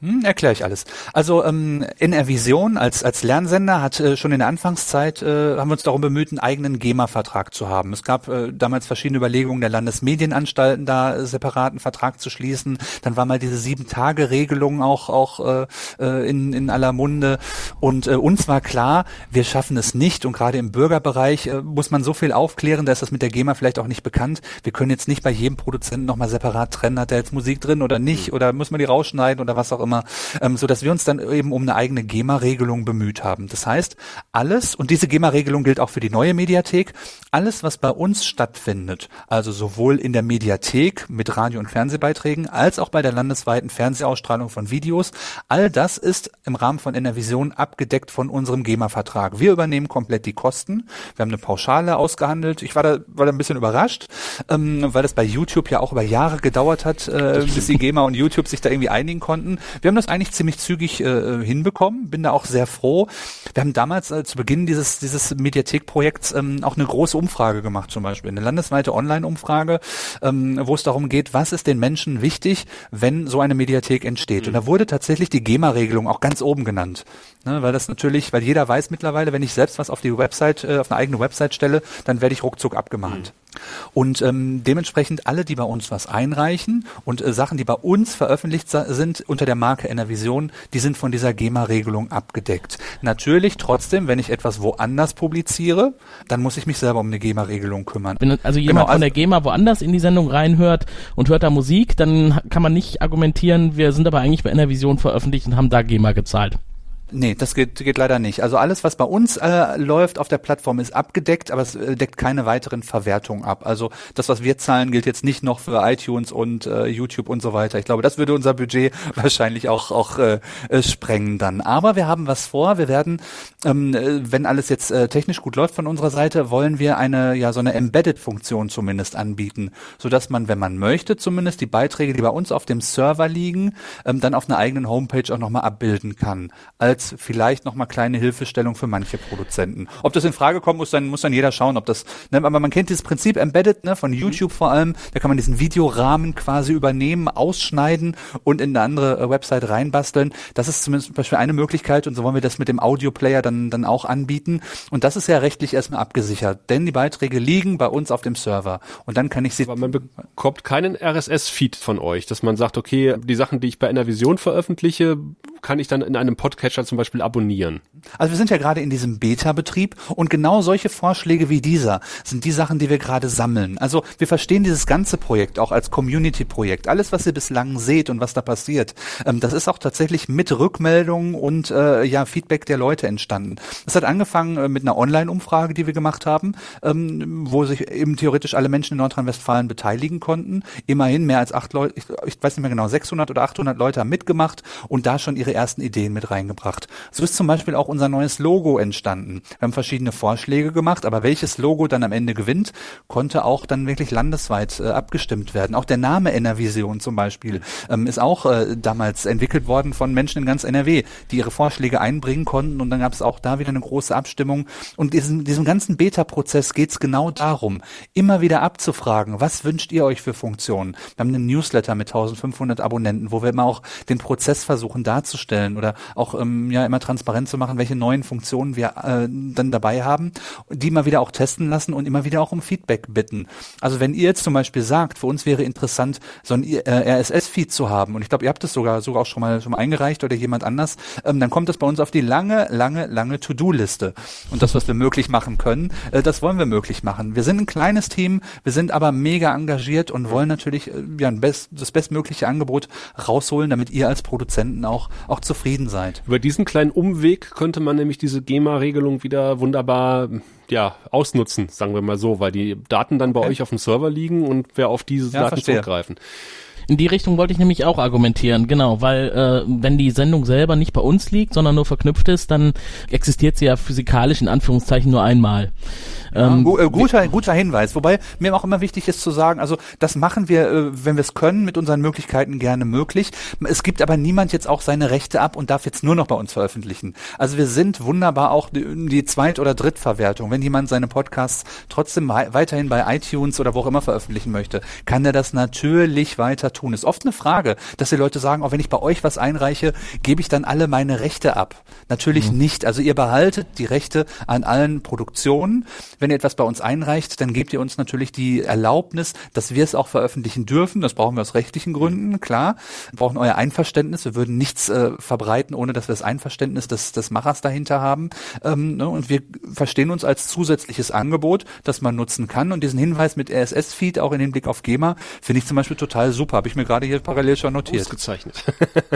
[SPEAKER 2] Hm, Erkläre ich alles. Also ähm, NR Vision als als Lernsender hat äh, schon in der Anfangszeit äh, haben wir uns darum bemüht, einen eigenen GEMA-Vertrag zu haben. Es gab äh, damals verschiedene Überlegungen der Landesmedienanstalten, da äh, separaten Vertrag zu schließen. Dann war mal diese sieben Tage Regelung auch auch äh, äh, in in aller Munde. Und äh, uns war klar, wir schaffen es nicht. Und gerade im Bürgerbereich äh, muss man so viel aufklären, da ist das mit der GEMA vielleicht auch nicht bekannt. Wir können jetzt nicht bei jedem Produzenten nochmal separat trennen, hat er jetzt Musik drin oder nicht, oder muss man die rausschneiden oder was auch immer immer, ähm, so dass wir uns dann eben um eine eigene GEMA-Regelung bemüht haben. Das heißt, alles, und diese GEMA-Regelung gilt auch für die neue Mediathek, alles, was bei uns stattfindet, also sowohl in der Mediathek mit Radio- und Fernsehbeiträgen, als auch bei der landesweiten Fernsehausstrahlung von Videos, all das ist im Rahmen von Enervision abgedeckt von unserem GEMA-Vertrag. Wir übernehmen komplett die Kosten. Wir haben eine Pauschale ausgehandelt. Ich war da, war da ein bisschen überrascht, ähm, weil das bei YouTube ja auch über Jahre gedauert hat, äh, bis die GEMA und YouTube sich da irgendwie einigen konnten. Wir haben das eigentlich ziemlich zügig äh, hinbekommen, bin da auch sehr froh. Wir haben damals äh, zu Beginn dieses, dieses Mediathek-Projekts ähm, auch eine große Umfrage gemacht, zum Beispiel. Eine landesweite Online-Umfrage, ähm, wo es darum geht, was ist den Menschen wichtig, wenn so eine Mediathek entsteht. Mhm. Und da wurde tatsächlich die GEMA-Regelung auch ganz oben genannt. Ne, weil das natürlich, weil jeder weiß mittlerweile, wenn ich selbst was auf die Website, äh, auf eine eigene Website stelle, dann werde ich ruckzuck abgemahnt. Mhm. Und ähm, dementsprechend alle, die bei uns was einreichen und äh, Sachen, die bei uns veröffentlicht sind unter der Marke Enervision, die sind von dieser GEMA-Regelung abgedeckt. Natürlich trotzdem, wenn ich etwas woanders publiziere, dann muss ich mich selber um eine GEMA-Regelung kümmern.
[SPEAKER 3] Wenn also jemand genau, also von der GEMA woanders in die Sendung reinhört und hört da Musik, dann kann man nicht argumentieren, wir sind aber eigentlich bei Enervision veröffentlicht und haben da GEMA gezahlt.
[SPEAKER 2] Nee, das geht, geht leider nicht. Also alles, was bei uns äh, läuft auf der Plattform, ist abgedeckt, aber es äh, deckt keine weiteren Verwertungen ab. Also das, was wir zahlen, gilt jetzt nicht noch für iTunes und äh, YouTube und so weiter. Ich glaube, das würde unser Budget <laughs> wahrscheinlich auch, auch äh, äh, sprengen dann. Aber wir haben was vor. Wir werden, ähm, äh, wenn alles jetzt äh, technisch gut läuft von unserer Seite, wollen wir eine, ja, so eine Embedded-Funktion zumindest anbieten, sodass man, wenn man möchte, zumindest die Beiträge, die bei uns auf dem Server liegen, ähm, dann auf einer eigenen Homepage auch nochmal abbilden kann. Als als vielleicht nochmal kleine Hilfestellung für manche Produzenten. Ob das in Frage kommt, muss dann, muss dann jeder schauen, ob das, ne, aber man kennt dieses Prinzip Embedded, ne, von mhm. YouTube mhm. vor allem, da kann man diesen Videorahmen quasi übernehmen, ausschneiden und in eine andere äh, Website reinbasteln. Das ist zumindest zum Beispiel eine Möglichkeit und so wollen wir das mit dem Audioplayer dann, dann auch anbieten. Und das ist ja rechtlich erstmal abgesichert, denn die Beiträge liegen bei uns auf dem Server und dann kann ich sie.
[SPEAKER 1] Aber man bekommt keinen RSS-Feed von euch, dass man sagt, okay, die Sachen, die ich bei Enervision veröffentliche, kann ich dann in einem Podcatcher zum Beispiel abonnieren?
[SPEAKER 2] Also wir sind ja gerade in diesem Beta-Betrieb und genau solche Vorschläge wie dieser sind die Sachen, die wir gerade sammeln. Also wir verstehen dieses ganze Projekt auch als Community-Projekt. Alles, was ihr bislang seht und was da passiert, ähm, das ist auch tatsächlich mit Rückmeldungen und äh, ja Feedback der Leute entstanden. Das hat angefangen äh, mit einer Online-Umfrage, die wir gemacht haben, ähm, wo sich eben theoretisch alle Menschen in Nordrhein-Westfalen beteiligen konnten. Immerhin mehr als acht Leute, ich, ich weiß nicht mehr genau, 600 oder 800 Leute haben mitgemacht und da schon ihre ersten Ideen mit reingebracht. So ist zum Beispiel auch unser neues Logo entstanden. Wir haben verschiedene Vorschläge gemacht, aber welches Logo dann am Ende gewinnt, konnte auch dann wirklich landesweit äh, abgestimmt werden. Auch der Name Enervision zum Beispiel ähm, ist auch äh, damals entwickelt worden von Menschen in ganz NRW, die ihre Vorschläge einbringen konnten und dann gab es auch da wieder eine große Abstimmung. Und diesem, diesem ganzen Beta-Prozess geht es genau darum, immer wieder abzufragen, was wünscht ihr euch für Funktionen? Wir haben einen Newsletter mit 1500 Abonnenten, wo wir immer auch den Prozess versuchen darzustellen oder auch ähm, ja immer transparent zu machen, welche neuen Funktionen wir äh, dann dabei haben, die mal wieder auch testen lassen und immer wieder auch um Feedback bitten. Also wenn ihr jetzt zum Beispiel sagt, für uns wäre interessant, so ein äh, RSS-Feed zu haben, und ich glaube, ihr habt das sogar sogar auch schon mal schon mal eingereicht oder jemand anders, ähm, dann kommt das bei uns auf die lange, lange, lange To-Do-Liste. Und das, was wir möglich machen können, äh, das wollen wir möglich machen. Wir sind ein kleines Team, wir sind aber mega engagiert und wollen natürlich äh, ja, best, das bestmögliche Angebot rausholen, damit ihr als Produzenten auch, auch zufrieden seid.
[SPEAKER 1] Über diesen kleinen Umweg könnte man nämlich diese GEMA-Regelung wieder wunderbar ja, ausnutzen, sagen wir mal so, weil die Daten dann bei okay. euch auf dem Server liegen und wer auf diese ja, Daten verstehe. zurückgreifen.
[SPEAKER 3] In die Richtung wollte ich nämlich auch argumentieren, genau, weil äh, wenn die Sendung selber nicht bei uns liegt, sondern nur verknüpft ist, dann existiert sie ja physikalisch in Anführungszeichen nur einmal.
[SPEAKER 2] Ähm, ja, äh, guter, guter Hinweis. Wobei mir auch immer wichtig ist zu sagen, also das machen wir, äh, wenn wir es können, mit unseren Möglichkeiten gerne möglich. Es gibt aber niemand jetzt auch seine Rechte ab und darf jetzt nur noch bei uns veröffentlichen. Also wir sind wunderbar auch die, die Zweit- oder Drittverwertung. Wenn jemand seine Podcasts trotzdem weiterhin bei iTunes oder wo auch immer veröffentlichen möchte, kann er das natürlich weiter tun. Ist oft eine Frage, dass die Leute sagen, auch wenn ich bei euch was einreiche, gebe ich dann alle meine Rechte ab. Natürlich mhm. nicht. Also ihr behaltet die Rechte an allen Produktionen. Wenn ihr etwas bei uns einreicht, dann gebt ihr uns natürlich die Erlaubnis, dass wir es auch veröffentlichen dürfen. Das brauchen wir aus rechtlichen Gründen, klar. Wir brauchen euer Einverständnis. Wir würden nichts äh, verbreiten, ohne dass wir das Einverständnis des, des Machers dahinter haben. Ähm, ne? Und wir verstehen uns als zusätzliches Angebot, das man nutzen kann. Und diesen Hinweis mit RSS-Feed auch in den Blick auf GEMA finde ich zum Beispiel total super. Habe ich mir gerade hier parallel schon notiert.
[SPEAKER 1] Ausgezeichnet.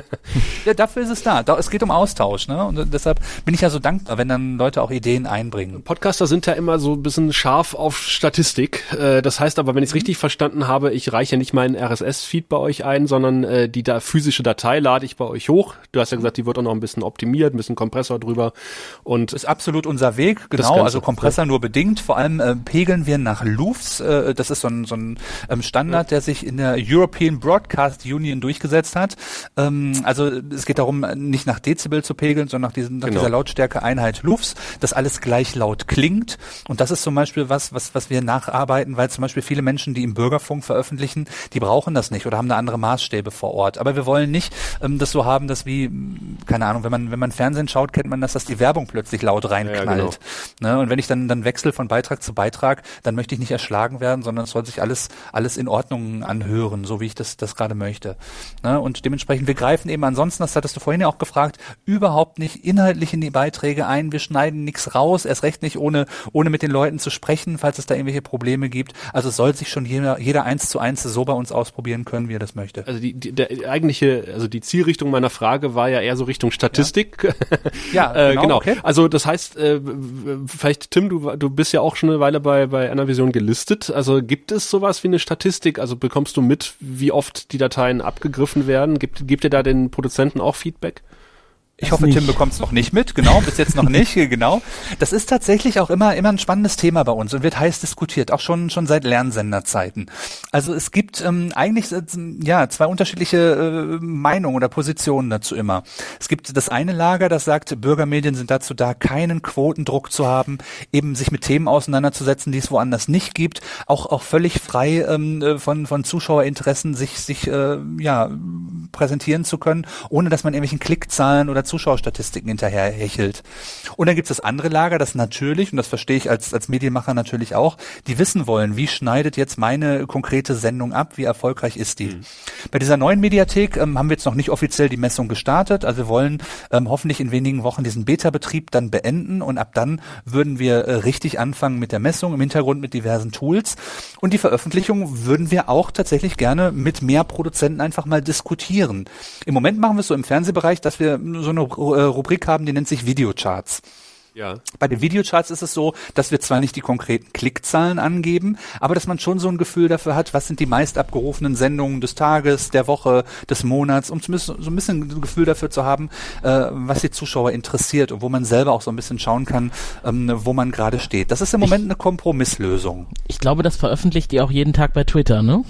[SPEAKER 1] <laughs>
[SPEAKER 2] ja, dafür ist es da. Es geht um Austausch. Ne? Und deshalb bin ich ja so dankbar, wenn dann Leute auch Ideen einbringen.
[SPEAKER 1] Podcaster sind ja immer so ein bisschen scharf auf Statistik. Äh, das heißt aber, wenn ich es mhm. richtig verstanden habe, ich reiche nicht meinen RSS-Feed bei euch ein, sondern äh, die da physische Datei lade ich bei euch hoch. Du hast ja gesagt, die wird auch noch ein bisschen optimiert, ein bisschen Kompressor drüber. Und
[SPEAKER 2] ist absolut unser Weg, genau. Also Kompressor ja. nur bedingt. Vor allem äh, pegeln wir nach Louvs. Äh, das ist so ein, so ein ähm, Standard, ja. der sich in der European Broadcast Union durchgesetzt hat. Ähm, also es geht darum, nicht nach Dezibel zu pegeln, sondern nach, diesen, nach genau. dieser Lautstärke-Einheit Lufs, dass alles gleich laut klingt. Und das ist zum Beispiel was, was, was wir nacharbeiten, weil zum Beispiel viele Menschen, die im Bürgerfunk veröffentlichen, die brauchen das nicht oder haben da andere Maßstäbe vor Ort. Aber wir wollen nicht ähm, das so haben, dass wie, keine Ahnung, wenn man, wenn man Fernsehen schaut, kennt man das, dass die Werbung plötzlich laut reinknallt. Ja, genau. ne? Und wenn ich dann, dann wechsle von Beitrag zu Beitrag, dann möchte ich nicht erschlagen werden, sondern es soll sich alles, alles in Ordnung anhören, so wie ich das, das gerade möchte. Ne? Und dementsprechend, wir greifen eben ansonsten, das hattest du vorhin ja auch gefragt, überhaupt nicht inhaltlich in die Beiträge ein. Wir schneiden nichts raus, erst recht nicht ohne, ohne mit den Leuten zu sprechen, falls es da irgendwelche Probleme gibt. Also soll sich schon jeder, jeder eins zu eins so bei uns ausprobieren können, wie er das möchte.
[SPEAKER 1] Also die, die der eigentliche, also die Zielrichtung meiner Frage war ja eher so Richtung Statistik. Ja, <laughs> ja äh, genau. genau. Okay. Also das heißt, äh, vielleicht Tim, du, du bist ja auch schon eine Weile bei, bei Anavision gelistet. Also gibt es sowas wie eine Statistik? Also bekommst du mit, wie oft die Dateien abgegriffen werden? Gibt, gibt ihr da den Produzenten auch Feedback?
[SPEAKER 2] Ich hoffe, nicht. Tim bekommt es noch nicht mit, genau, bis jetzt noch nicht, <laughs> genau. Das ist tatsächlich auch immer, immer ein spannendes Thema bei uns und wird heiß diskutiert, auch schon, schon seit Lernsenderzeiten. Also es gibt ähm, eigentlich äh, ja zwei unterschiedliche äh, Meinungen oder Positionen dazu immer. Es gibt das eine Lager, das sagt, Bürgermedien sind dazu da, keinen Quotendruck zu haben, eben sich mit Themen auseinanderzusetzen, die es woanders nicht gibt, auch, auch völlig frei ähm, äh, von, von Zuschauerinteressen sich, sich äh, ja, präsentieren zu können, ohne dass man irgendwelchen Klickzahlen oder Zuschauerstatistiken hinterherhechelt. Und dann gibt es das andere Lager, das natürlich, und das verstehe ich als, als Medienmacher natürlich auch, die wissen wollen, wie schneidet jetzt meine konkrete Sendung ab, wie erfolgreich ist die. Mhm. Bei dieser neuen Mediathek ähm, haben wir jetzt noch nicht offiziell die Messung gestartet, also wir wollen ähm, hoffentlich in wenigen Wochen diesen Beta-Betrieb dann beenden und ab dann würden wir äh, richtig anfangen mit der Messung, im Hintergrund mit diversen Tools und die Veröffentlichung würden wir auch tatsächlich gerne mit mehr Produzenten einfach mal diskutieren. Im Moment machen wir es so im Fernsehbereich, dass wir so eine Rubrik haben, die nennt sich Videocharts. Ja. Bei den Videocharts ist es so, dass wir zwar nicht die konkreten Klickzahlen angeben, aber dass man schon so ein Gefühl dafür hat, was sind die meist abgerufenen Sendungen des Tages, der Woche, des Monats, um zumindest so ein bisschen ein Gefühl dafür zu haben, äh, was die Zuschauer interessiert und wo man selber auch so ein bisschen schauen kann, ähm, wo man gerade steht. Das ist im Moment ich, eine Kompromisslösung.
[SPEAKER 3] Ich glaube, das veröffentlicht ihr auch jeden Tag bei Twitter, ne?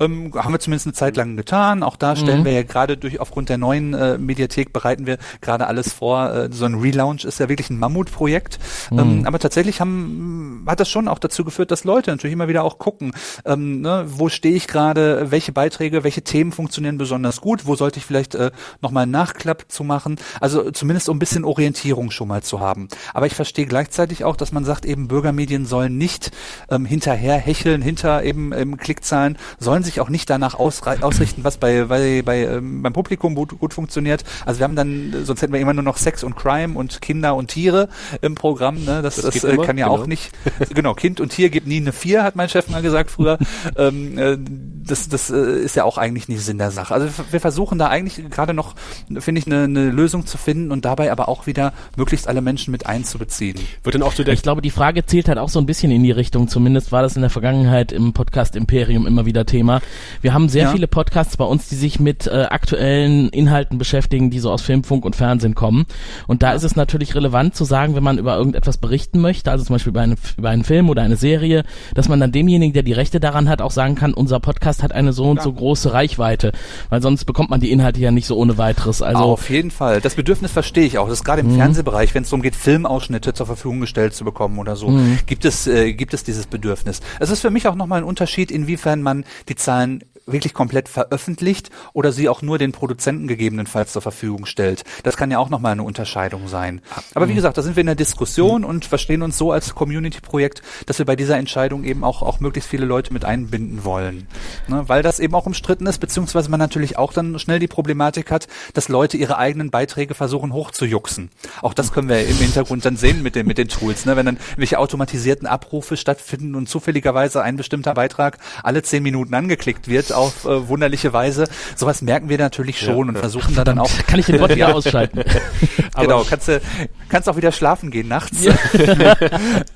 [SPEAKER 2] Ähm, haben wir zumindest eine Zeit lang getan. Auch da stellen mhm. wir ja gerade durch aufgrund der neuen äh, Mediathek bereiten wir gerade alles vor. Äh, so ein Relaunch ist ja wirklich ein Mammutprojekt. Mhm. Ähm, aber tatsächlich haben hat das schon auch dazu geführt, dass Leute natürlich immer wieder auch gucken, ähm, ne, wo stehe ich gerade, welche Beiträge, welche Themen funktionieren besonders gut, wo sollte ich vielleicht äh, nochmal einen Nachklapp zu machen. Also zumindest um ein bisschen Orientierung schon mal zu haben. Aber ich verstehe gleichzeitig auch, dass man sagt, eben Bürgermedien sollen nicht ähm, hinterher hecheln, hinter eben ähm, Klickzahlen, sollen sich sich auch nicht danach ausrichten, was bei, bei, bei ähm, beim Publikum gut, gut funktioniert. Also wir haben dann, sonst hätten wir immer nur noch Sex und Crime und Kinder und Tiere im Programm. Ne? Das, das, das äh, kann ja genau. auch nicht. Genau, Kind und Tier gibt nie eine Vier, hat mein Chef mal gesagt früher. <laughs> ähm, äh, das das äh, ist ja auch eigentlich nicht Sinn der Sache. Also wir versuchen da eigentlich gerade noch, finde ich, eine, eine Lösung zu finden und dabei aber auch wieder möglichst alle Menschen mit einzubeziehen.
[SPEAKER 3] Wird denn auch so der ich glaube, die Frage zielt halt auch so ein bisschen in die Richtung. Zumindest war das in der Vergangenheit im Podcast Imperium immer wieder Thema wir haben sehr ja. viele Podcasts bei uns, die sich mit äh, aktuellen Inhalten beschäftigen, die so aus Film, Funk und Fernsehen kommen. Und da ist es natürlich relevant zu sagen, wenn man über irgendetwas berichten möchte, also zum Beispiel über, eine, über einen Film oder eine Serie, dass man dann demjenigen, der die Rechte daran hat, auch sagen kann, unser Podcast hat eine so und ja. so große Reichweite, weil sonst bekommt man die Inhalte ja nicht so ohne weiteres. Also
[SPEAKER 2] auf jeden Fall. Das Bedürfnis verstehe ich auch. Das ist gerade im mhm. Fernsehbereich, wenn es darum geht, Filmausschnitte zur Verfügung gestellt zu bekommen oder so, mhm. gibt es äh, gibt es dieses Bedürfnis. Es ist für mich auch nochmal ein Unterschied, inwiefern man die Zahlen wirklich komplett veröffentlicht oder sie auch nur den Produzenten gegebenenfalls zur Verfügung stellt. Das kann ja auch nochmal eine Unterscheidung sein. Aber wie mhm. gesagt, da sind wir in der Diskussion und verstehen uns so als Community-Projekt, dass wir bei dieser Entscheidung eben auch, auch möglichst viele Leute mit einbinden wollen. Ne? Weil das eben auch umstritten ist, beziehungsweise man natürlich auch dann schnell die Problematik hat, dass Leute ihre eigenen Beiträge versuchen hochzujuxen. Auch das können wir im Hintergrund dann sehen mit den, mit den Tools. Ne? Wenn dann welche automatisierten Abrufe stattfinden und zufälligerweise ein bestimmter Beitrag alle zehn Minuten angeklickt wird, auf äh, wunderliche Weise. Sowas merken wir natürlich schon ja, und ja. versuchen da dann auch. <laughs>
[SPEAKER 3] Kann ich den Bot wieder ausschalten? <laughs>
[SPEAKER 2] genau, kannst du kannst auch wieder schlafen gehen nachts. Ja. <laughs>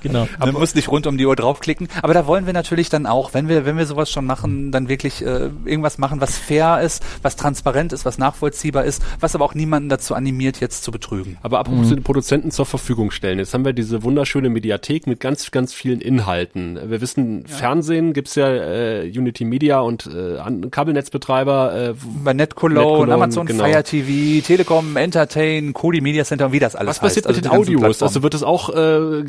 [SPEAKER 2] genau. Aber du musst nicht rund um die Uhr draufklicken. Aber da wollen wir natürlich dann auch, wenn wir wenn wir sowas schon machen, dann wirklich äh, irgendwas machen, was fair ist, was transparent ist, was nachvollziehbar ist, was aber auch niemanden dazu animiert, jetzt zu betrügen.
[SPEAKER 1] Aber apropos mhm. den Produzenten zur Verfügung stellen. Jetzt haben wir diese wunderschöne Mediathek mit ganz ganz vielen Inhalten. Wir wissen, Fernsehen gibt's ja äh, Unity Media und äh, äh, Kabelnetzbetreiber. Äh,
[SPEAKER 2] Bei NetCologne, Amazon genau. Fire TV, Telekom, Entertain, Kodi Media Center, wie das alles
[SPEAKER 1] Was passiert
[SPEAKER 2] heißt.
[SPEAKER 1] mit also den Audios? Also wird es auch, äh,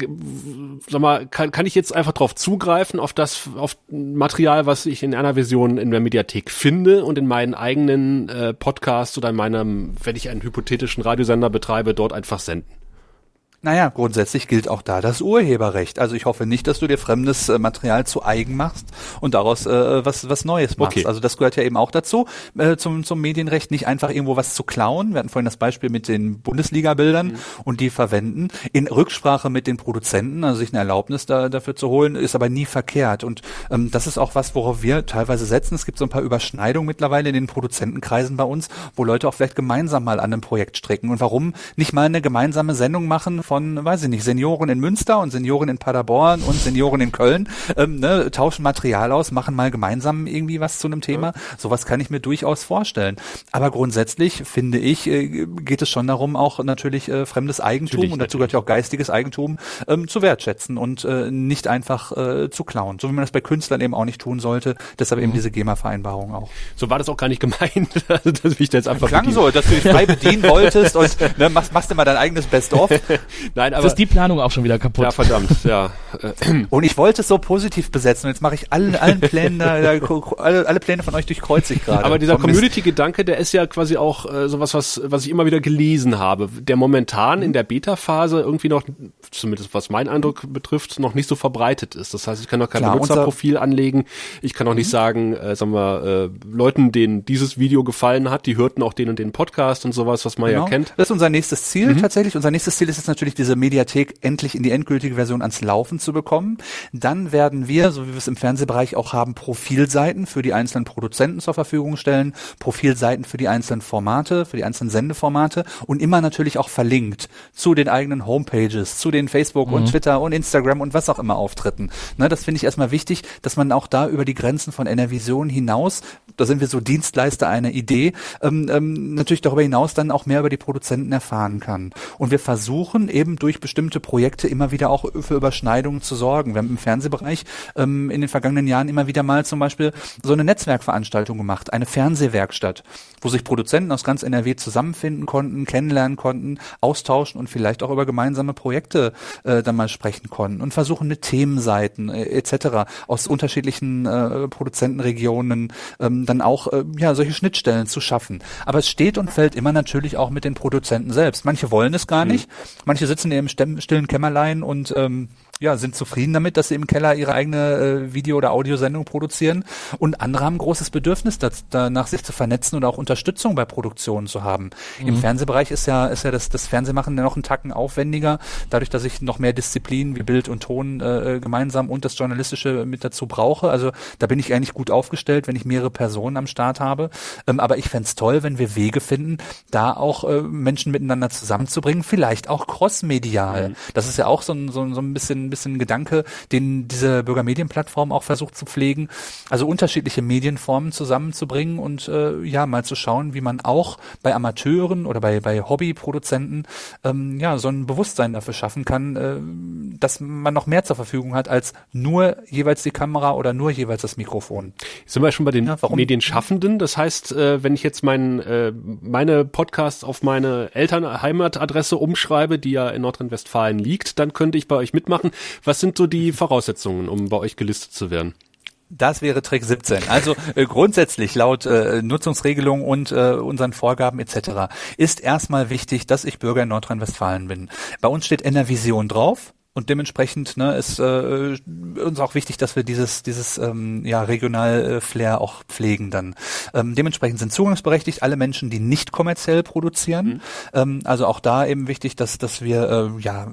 [SPEAKER 1] sag mal, kann, kann ich jetzt einfach drauf zugreifen auf das, auf Material, was ich in einer Version in der Mediathek finde und in meinen eigenen äh, Podcasts oder in meinem, wenn ich einen hypothetischen Radiosender betreibe, dort einfach senden?
[SPEAKER 2] Naja, grundsätzlich gilt auch da das Urheberrecht. Also ich hoffe nicht, dass du dir fremdes äh, Material zu eigen machst und daraus äh, was, was Neues machst. Okay. Also das gehört ja eben auch dazu, äh, zum, zum Medienrecht, nicht einfach irgendwo was zu klauen. Wir hatten vorhin das Beispiel mit den Bundesliga-Bildern mhm. und die verwenden. In Rücksprache mit den Produzenten, also sich eine Erlaubnis da, dafür zu holen, ist aber nie verkehrt. Und ähm, das ist auch was, worauf wir teilweise setzen. Es gibt so ein paar Überschneidungen mittlerweile in den Produzentenkreisen bei uns, wo Leute auch vielleicht gemeinsam mal an einem Projekt stricken. Und warum nicht mal eine gemeinsame Sendung machen von von, weiß ich nicht, Senioren in Münster und Senioren in Paderborn und Senioren in Köln, ähm, ne, tauschen Material aus, machen mal gemeinsam irgendwie was zu einem Thema. Sowas kann ich mir durchaus vorstellen. Aber grundsätzlich finde ich, äh, geht es schon darum, auch natürlich äh, fremdes Eigentum natürlich, und dazu gehört ja auch geistiges Eigentum ähm, zu wertschätzen und äh, nicht einfach äh, zu klauen. So wie man das bei Künstlern eben auch nicht tun sollte. Deshalb mhm. eben diese GEMA-Vereinbarung auch.
[SPEAKER 1] So war das auch gar nicht gemeint, <laughs> also, dass ich da jetzt einfach
[SPEAKER 2] klang so, dass du dich frei bedienen wolltest und <laughs> ne, machst, machst mal dein eigenes Best-of. <laughs>
[SPEAKER 3] Nein, aber. Das ist die Planung auch schon wieder kaputt.
[SPEAKER 1] Ja, verdammt, ja. <clears throat>
[SPEAKER 2] Und ich wollte es so positiv besetzen. Und jetzt mache ich allen, allen Plänen, da, alle, alle Pläne von euch durchkreuze ich gerade.
[SPEAKER 1] Aber dieser Community-Gedanke, der ist ja quasi auch äh, sowas, was, was ich immer wieder gelesen habe, der momentan in der Beta-Phase irgendwie noch, zumindest was mein Eindruck betrifft, noch nicht so verbreitet ist. Das heißt, ich kann noch kein Klar, Benutzerprofil anlegen. Ich kann auch nicht mhm. sagen, äh, sagen wir, äh, Leuten, denen dieses Video gefallen hat, die hörten auch den und den Podcast und sowas, was man genau. ja kennt.
[SPEAKER 2] Das ist unser nächstes Ziel mhm. tatsächlich. Unser nächstes Ziel ist jetzt natürlich diese Mediathek endlich in die endgültige Version ans Laufen zu bekommen. Dann werden wir, so wie wir es im Fernsehbereich auch haben, Profilseiten für die einzelnen Produzenten zur Verfügung stellen, Profilseiten für die einzelnen Formate, für die einzelnen Sendeformate und immer natürlich auch verlinkt zu den eigenen Homepages, zu den Facebook mhm. und Twitter und Instagram und was auch immer Auftritten. Ne, das finde ich erstmal wichtig, dass man auch da über die Grenzen von NRVision hinaus, da sind wir so Dienstleister einer Idee, ähm, ähm, natürlich darüber hinaus dann auch mehr über die Produzenten erfahren kann. Und wir versuchen eben durch bestimmte Projekte immer wieder auch für Überschneidungen zu sorgen. Wir haben im Fernsehbereich ähm, in den vergangenen Jahren immer wieder mal zum Beispiel so eine Netzwerkveranstaltung gemacht, eine Fernsehwerkstatt, wo sich Produzenten aus ganz NRW zusammenfinden konnten, kennenlernen konnten, austauschen und vielleicht auch über gemeinsame Projekte äh, dann mal sprechen konnten und versuchen mit Themenseiten äh, etc. aus unterschiedlichen äh, Produzentenregionen ähm, dann auch äh, ja solche Schnittstellen zu schaffen. Aber es steht und fällt immer natürlich auch mit den Produzenten selbst. Manche wollen es gar mhm. nicht, manche sitzen im stillen Kämmerlein und ähm, ja, sind zufrieden damit, dass sie im Keller ihre eigene äh, Video- oder Audiosendung produzieren. Und andere haben großes Bedürfnis, das, danach sich zu vernetzen und auch Unterstützung bei Produktionen zu haben. Mhm. Im Fernsehbereich ist ja, ist ja das, das Fernsehmachen noch einen Tacken aufwendiger, dadurch, dass ich noch mehr Disziplinen wie Bild und Ton äh, gemeinsam und das Journalistische mit dazu brauche. Also da bin ich eigentlich gut aufgestellt, wenn ich mehrere Personen am Start habe. Ähm, aber ich fände toll, wenn wir Wege finden, da auch äh, Menschen miteinander zusammenzubringen, vielleicht auch crossmedial. Mhm. Das ist ja auch so ein, so, so ein bisschen ein bisschen Gedanke, den diese Bürgermedienplattform auch versucht zu pflegen. Also unterschiedliche Medienformen zusammenzubringen und äh, ja, mal zu schauen, wie man auch bei Amateuren oder bei, bei Hobbyproduzenten ähm, ja, so ein Bewusstsein dafür schaffen kann, äh, dass man noch mehr zur Verfügung hat als nur jeweils die Kamera oder nur jeweils das Mikrofon.
[SPEAKER 1] Jetzt sind wir schon bei den ja, Medienschaffenden. Das heißt, äh, wenn ich jetzt mein, äh, meine Podcasts auf meine Elternheimatadresse umschreibe, die ja in Nordrhein-Westfalen liegt, dann könnte ich bei euch mitmachen. Was sind so die Voraussetzungen, um bei euch gelistet zu werden?
[SPEAKER 2] Das wäre Trick 17. Also äh, grundsätzlich laut äh, Nutzungsregelung und äh, unseren Vorgaben etc. ist erstmal wichtig, dass ich Bürger in Nordrhein-Westfalen bin. Bei uns steht NRVision drauf. Und dementsprechend ne, ist äh, uns auch wichtig, dass wir dieses dieses ähm, ja regional äh, Flair auch pflegen dann. Ähm, dementsprechend sind zugangsberechtigt alle Menschen, die nicht kommerziell produzieren. Mhm. Ähm, also auch da eben wichtig, dass dass wir äh, ja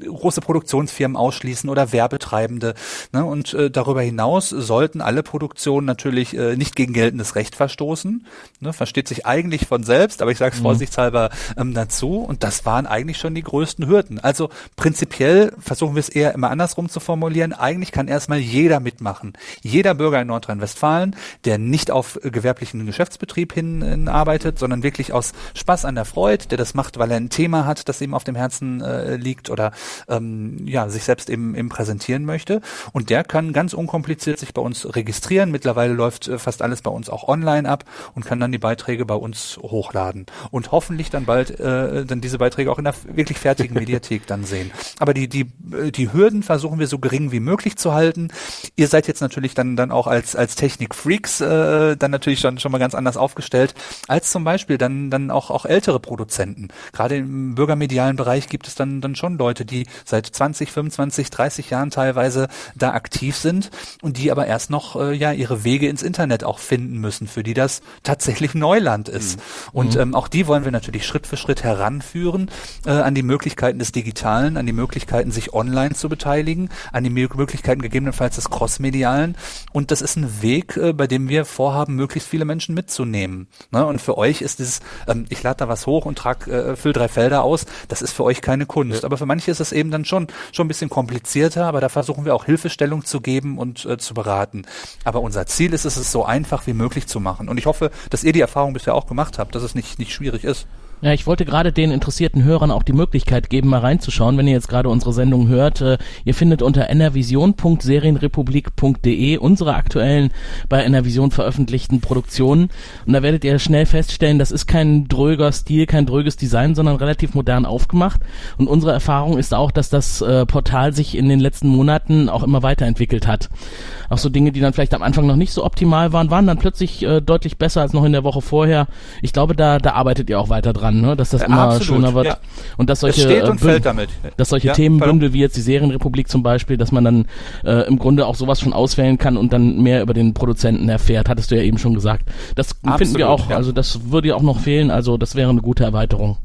[SPEAKER 2] große Produktionsfirmen ausschließen oder Werbetreibende. Ne? Und äh, darüber hinaus sollten alle Produktionen natürlich äh, nicht gegen geltendes Recht verstoßen. Ne? Versteht sich eigentlich von selbst, aber ich sage es mhm. vorsichtshalber ähm, dazu. Und das waren eigentlich schon die größten Hürden. Also prinzipiell versuchen wir es eher immer andersrum zu formulieren. Eigentlich kann erstmal jeder mitmachen. Jeder Bürger in Nordrhein-Westfalen, der nicht auf gewerblichen Geschäftsbetrieb hin, hin arbeitet, sondern wirklich aus Spaß an der Freude, der das macht, weil er ein Thema hat, das ihm auf dem Herzen äh, liegt oder ähm, ja, sich selbst eben, eben präsentieren möchte. Und der kann ganz unkompliziert sich bei uns registrieren. Mittlerweile läuft äh, fast alles bei uns auch online ab und kann dann die Beiträge bei uns hochladen. Und hoffentlich dann bald äh, dann diese Beiträge auch in der wirklich fertigen <laughs> Mediathek dann sehen. Aber die, die, äh, die Hürden versuchen wir so gering wie möglich zu halten. Ihr seid jetzt natürlich dann, dann auch als, als Technik-Freaks äh, dann natürlich schon, schon mal ganz anders aufgestellt als zum Beispiel dann, dann auch, auch ältere Produzenten. Gerade im bürgermedialen Bereich gibt es dann, dann schon Leute, die seit 20, 25, 30 Jahren teilweise da aktiv sind und die aber erst noch äh, ja ihre Wege ins Internet auch finden müssen, für die das <laughs> tatsächlich Neuland ist. Mhm. Und mhm. ähm, auch die wollen wir natürlich Schritt für Schritt heranführen äh, an die Möglichkeiten des Digitalen, an die Möglichkeiten, sich online zu beteiligen, an die Möglichkeiten gegebenenfalls des Crossmedialen. Und das ist ein Weg, äh, bei dem wir vorhaben, möglichst viele Menschen mitzunehmen. Ne? Und für euch ist dieses, ähm, ich lade da was hoch und trag, äh, füll drei Felder aus, das ist für euch keine Kunst. Ja. Aber für manche ist es eben dann schon, schon ein bisschen komplizierter, aber da versuchen wir auch Hilfestellung zu geben und äh, zu beraten. Aber unser Ziel ist es, es so einfach wie möglich zu machen. Und ich hoffe, dass ihr die Erfahrung bisher auch gemacht habt, dass es nicht, nicht schwierig ist.
[SPEAKER 3] Ja, ich wollte gerade den interessierten Hörern auch die Möglichkeit geben, mal reinzuschauen, wenn ihr jetzt gerade unsere Sendung hört. Äh, ihr findet unter nrvision.serienrepublik.de unsere aktuellen bei NRVision veröffentlichten Produktionen. Und da werdet ihr schnell feststellen, das ist kein dröger Stil, kein dröges Design, sondern relativ modern aufgemacht. Und unsere Erfahrung ist auch, dass das äh, Portal sich in den letzten Monaten auch immer weiterentwickelt hat. Auch so Dinge, die dann vielleicht am Anfang noch nicht so optimal waren, waren dann plötzlich äh, deutlich besser als noch in der Woche vorher. Ich glaube, da, da arbeitet ihr auch weiter dran dran, ne? dass das ja, immer absolut, schöner wird. Ja. Und dass solche,
[SPEAKER 2] äh,
[SPEAKER 3] dass solche ja, Themenbündel wie jetzt die Serienrepublik zum Beispiel, dass man dann äh, im Grunde auch sowas schon auswählen kann und dann mehr über den Produzenten erfährt, hattest du ja eben schon gesagt. Das absolut, finden wir auch, also das würde ja auch noch fehlen, also das wäre eine gute Erweiterung.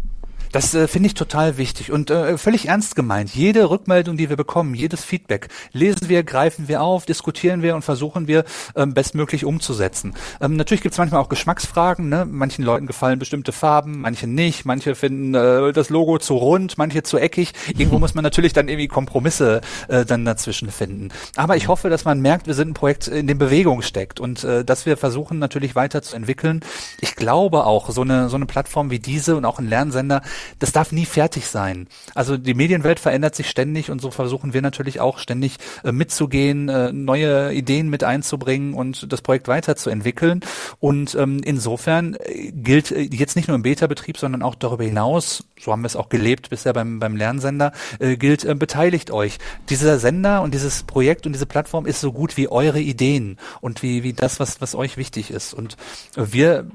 [SPEAKER 2] Das äh, finde ich total wichtig und äh, völlig ernst gemeint. Jede Rückmeldung, die wir bekommen, jedes Feedback, lesen wir, greifen wir auf, diskutieren wir und versuchen wir ähm, bestmöglich umzusetzen. Ähm, natürlich gibt es manchmal auch Geschmacksfragen. Ne? Manchen Leuten gefallen bestimmte Farben, manche nicht. Manche finden äh, das Logo zu rund, manche zu eckig. Irgendwo muss man natürlich dann irgendwie Kompromisse äh, dann dazwischen finden. Aber ich hoffe, dass man merkt, wir sind ein Projekt, in dem Bewegung steckt und äh, dass wir versuchen natürlich weiterzuentwickeln. Ich glaube auch, so eine so eine Plattform wie diese und auch ein Lernsender das darf nie fertig sein. Also die Medienwelt verändert sich ständig und so versuchen wir natürlich auch ständig äh, mitzugehen, äh, neue Ideen mit einzubringen und das Projekt weiterzuentwickeln. Und ähm, insofern äh, gilt äh, jetzt nicht nur im Beta-Betrieb, sondern auch darüber hinaus, so haben wir es auch gelebt bisher beim, beim Lernsender, äh, gilt, äh, beteiligt euch. Dieser Sender und dieses Projekt und diese Plattform ist so gut wie eure Ideen und wie, wie das, was, was euch wichtig ist. Und wir,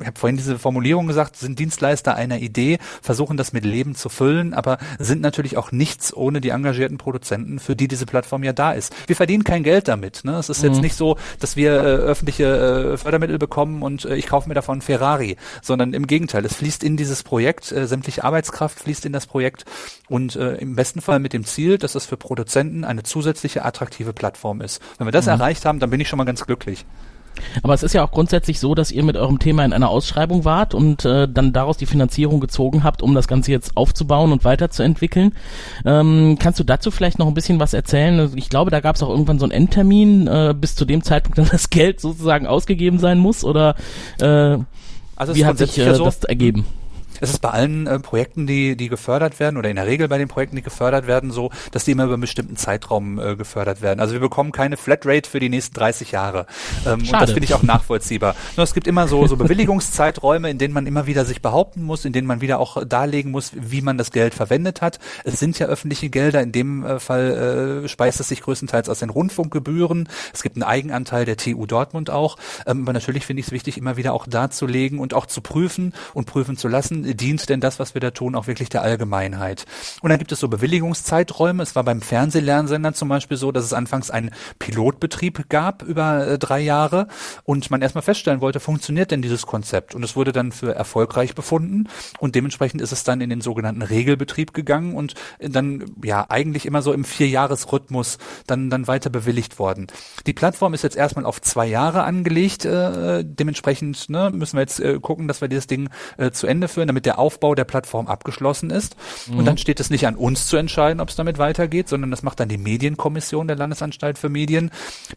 [SPEAKER 2] ich habe vorhin diese Formulierung gesagt, sind Dienstleister einer Idee, versuchen das mit Leben zu füllen, aber sind natürlich auch nichts ohne die engagierten Produzenten, für die diese Plattform ja da ist. Wir verdienen kein Geld damit. Ne? Es ist mhm. jetzt nicht so, dass wir äh, öffentliche äh, Fördermittel bekommen und äh, ich kaufe mir davon Ferrari, sondern im Gegenteil, es fließt in dieses Projekt, äh, sämtliche Arbeitskraft fließt in das Projekt und äh, im besten Fall mit dem Ziel, dass es für Produzenten eine zusätzliche attraktive Plattform ist. Wenn wir das mhm. erreicht haben, dann bin ich schon mal ganz glücklich.
[SPEAKER 3] Aber es ist ja auch grundsätzlich so, dass ihr mit eurem Thema in einer Ausschreibung wart und äh, dann daraus die Finanzierung gezogen habt, um das Ganze jetzt aufzubauen und weiterzuentwickeln. Ähm, kannst du dazu vielleicht noch ein bisschen was erzählen? Also ich glaube, da gab es auch irgendwann so einen Endtermin, äh, bis zu dem Zeitpunkt <laughs> dann das Geld sozusagen ausgegeben sein muss oder äh, also wie hat sich äh, so, das ergeben?
[SPEAKER 2] Es ist bei allen äh, Projekten, die, die gefördert werden, oder in der Regel bei den Projekten, die gefördert werden, so, dass die immer über einen bestimmten Zeitraum äh, gefördert werden. Also wir bekommen keine Flatrate für die nächsten 30 Jahre. Ähm, und das finde ich auch nachvollziehbar. Nur es gibt immer so, so Bewilligungszeiträume, in denen man immer wieder sich behaupten muss, in denen man wieder auch darlegen muss, wie man das Geld verwendet hat. Es sind ja öffentliche Gelder, in dem äh, Fall äh, speist es sich größtenteils aus den Rundfunkgebühren. Es gibt einen Eigenanteil der TU Dortmund auch. Ähm, aber natürlich finde ich es wichtig, immer wieder auch darzulegen und auch zu prüfen und prüfen zu lassen, dient denn das, was wir da tun, auch wirklich der Allgemeinheit? Und dann gibt es so Bewilligungszeiträume. Es war beim Fernsehlernsender zum Beispiel so, dass es anfangs einen Pilotbetrieb gab über äh, drei Jahre und man erstmal feststellen wollte, funktioniert denn dieses Konzept? Und es wurde dann für erfolgreich befunden und dementsprechend ist es dann in den sogenannten Regelbetrieb gegangen und dann ja eigentlich immer so im Vierjahresrhythmus dann dann weiter bewilligt worden. Die Plattform ist jetzt erstmal auf zwei Jahre angelegt. Äh, dementsprechend ne, müssen wir jetzt äh, gucken, dass wir dieses Ding äh, zu Ende führen damit der Aufbau der Plattform abgeschlossen ist. Mhm. Und dann steht es nicht an uns zu entscheiden, ob es damit weitergeht, sondern das macht dann die Medienkommission der Landesanstalt für Medien.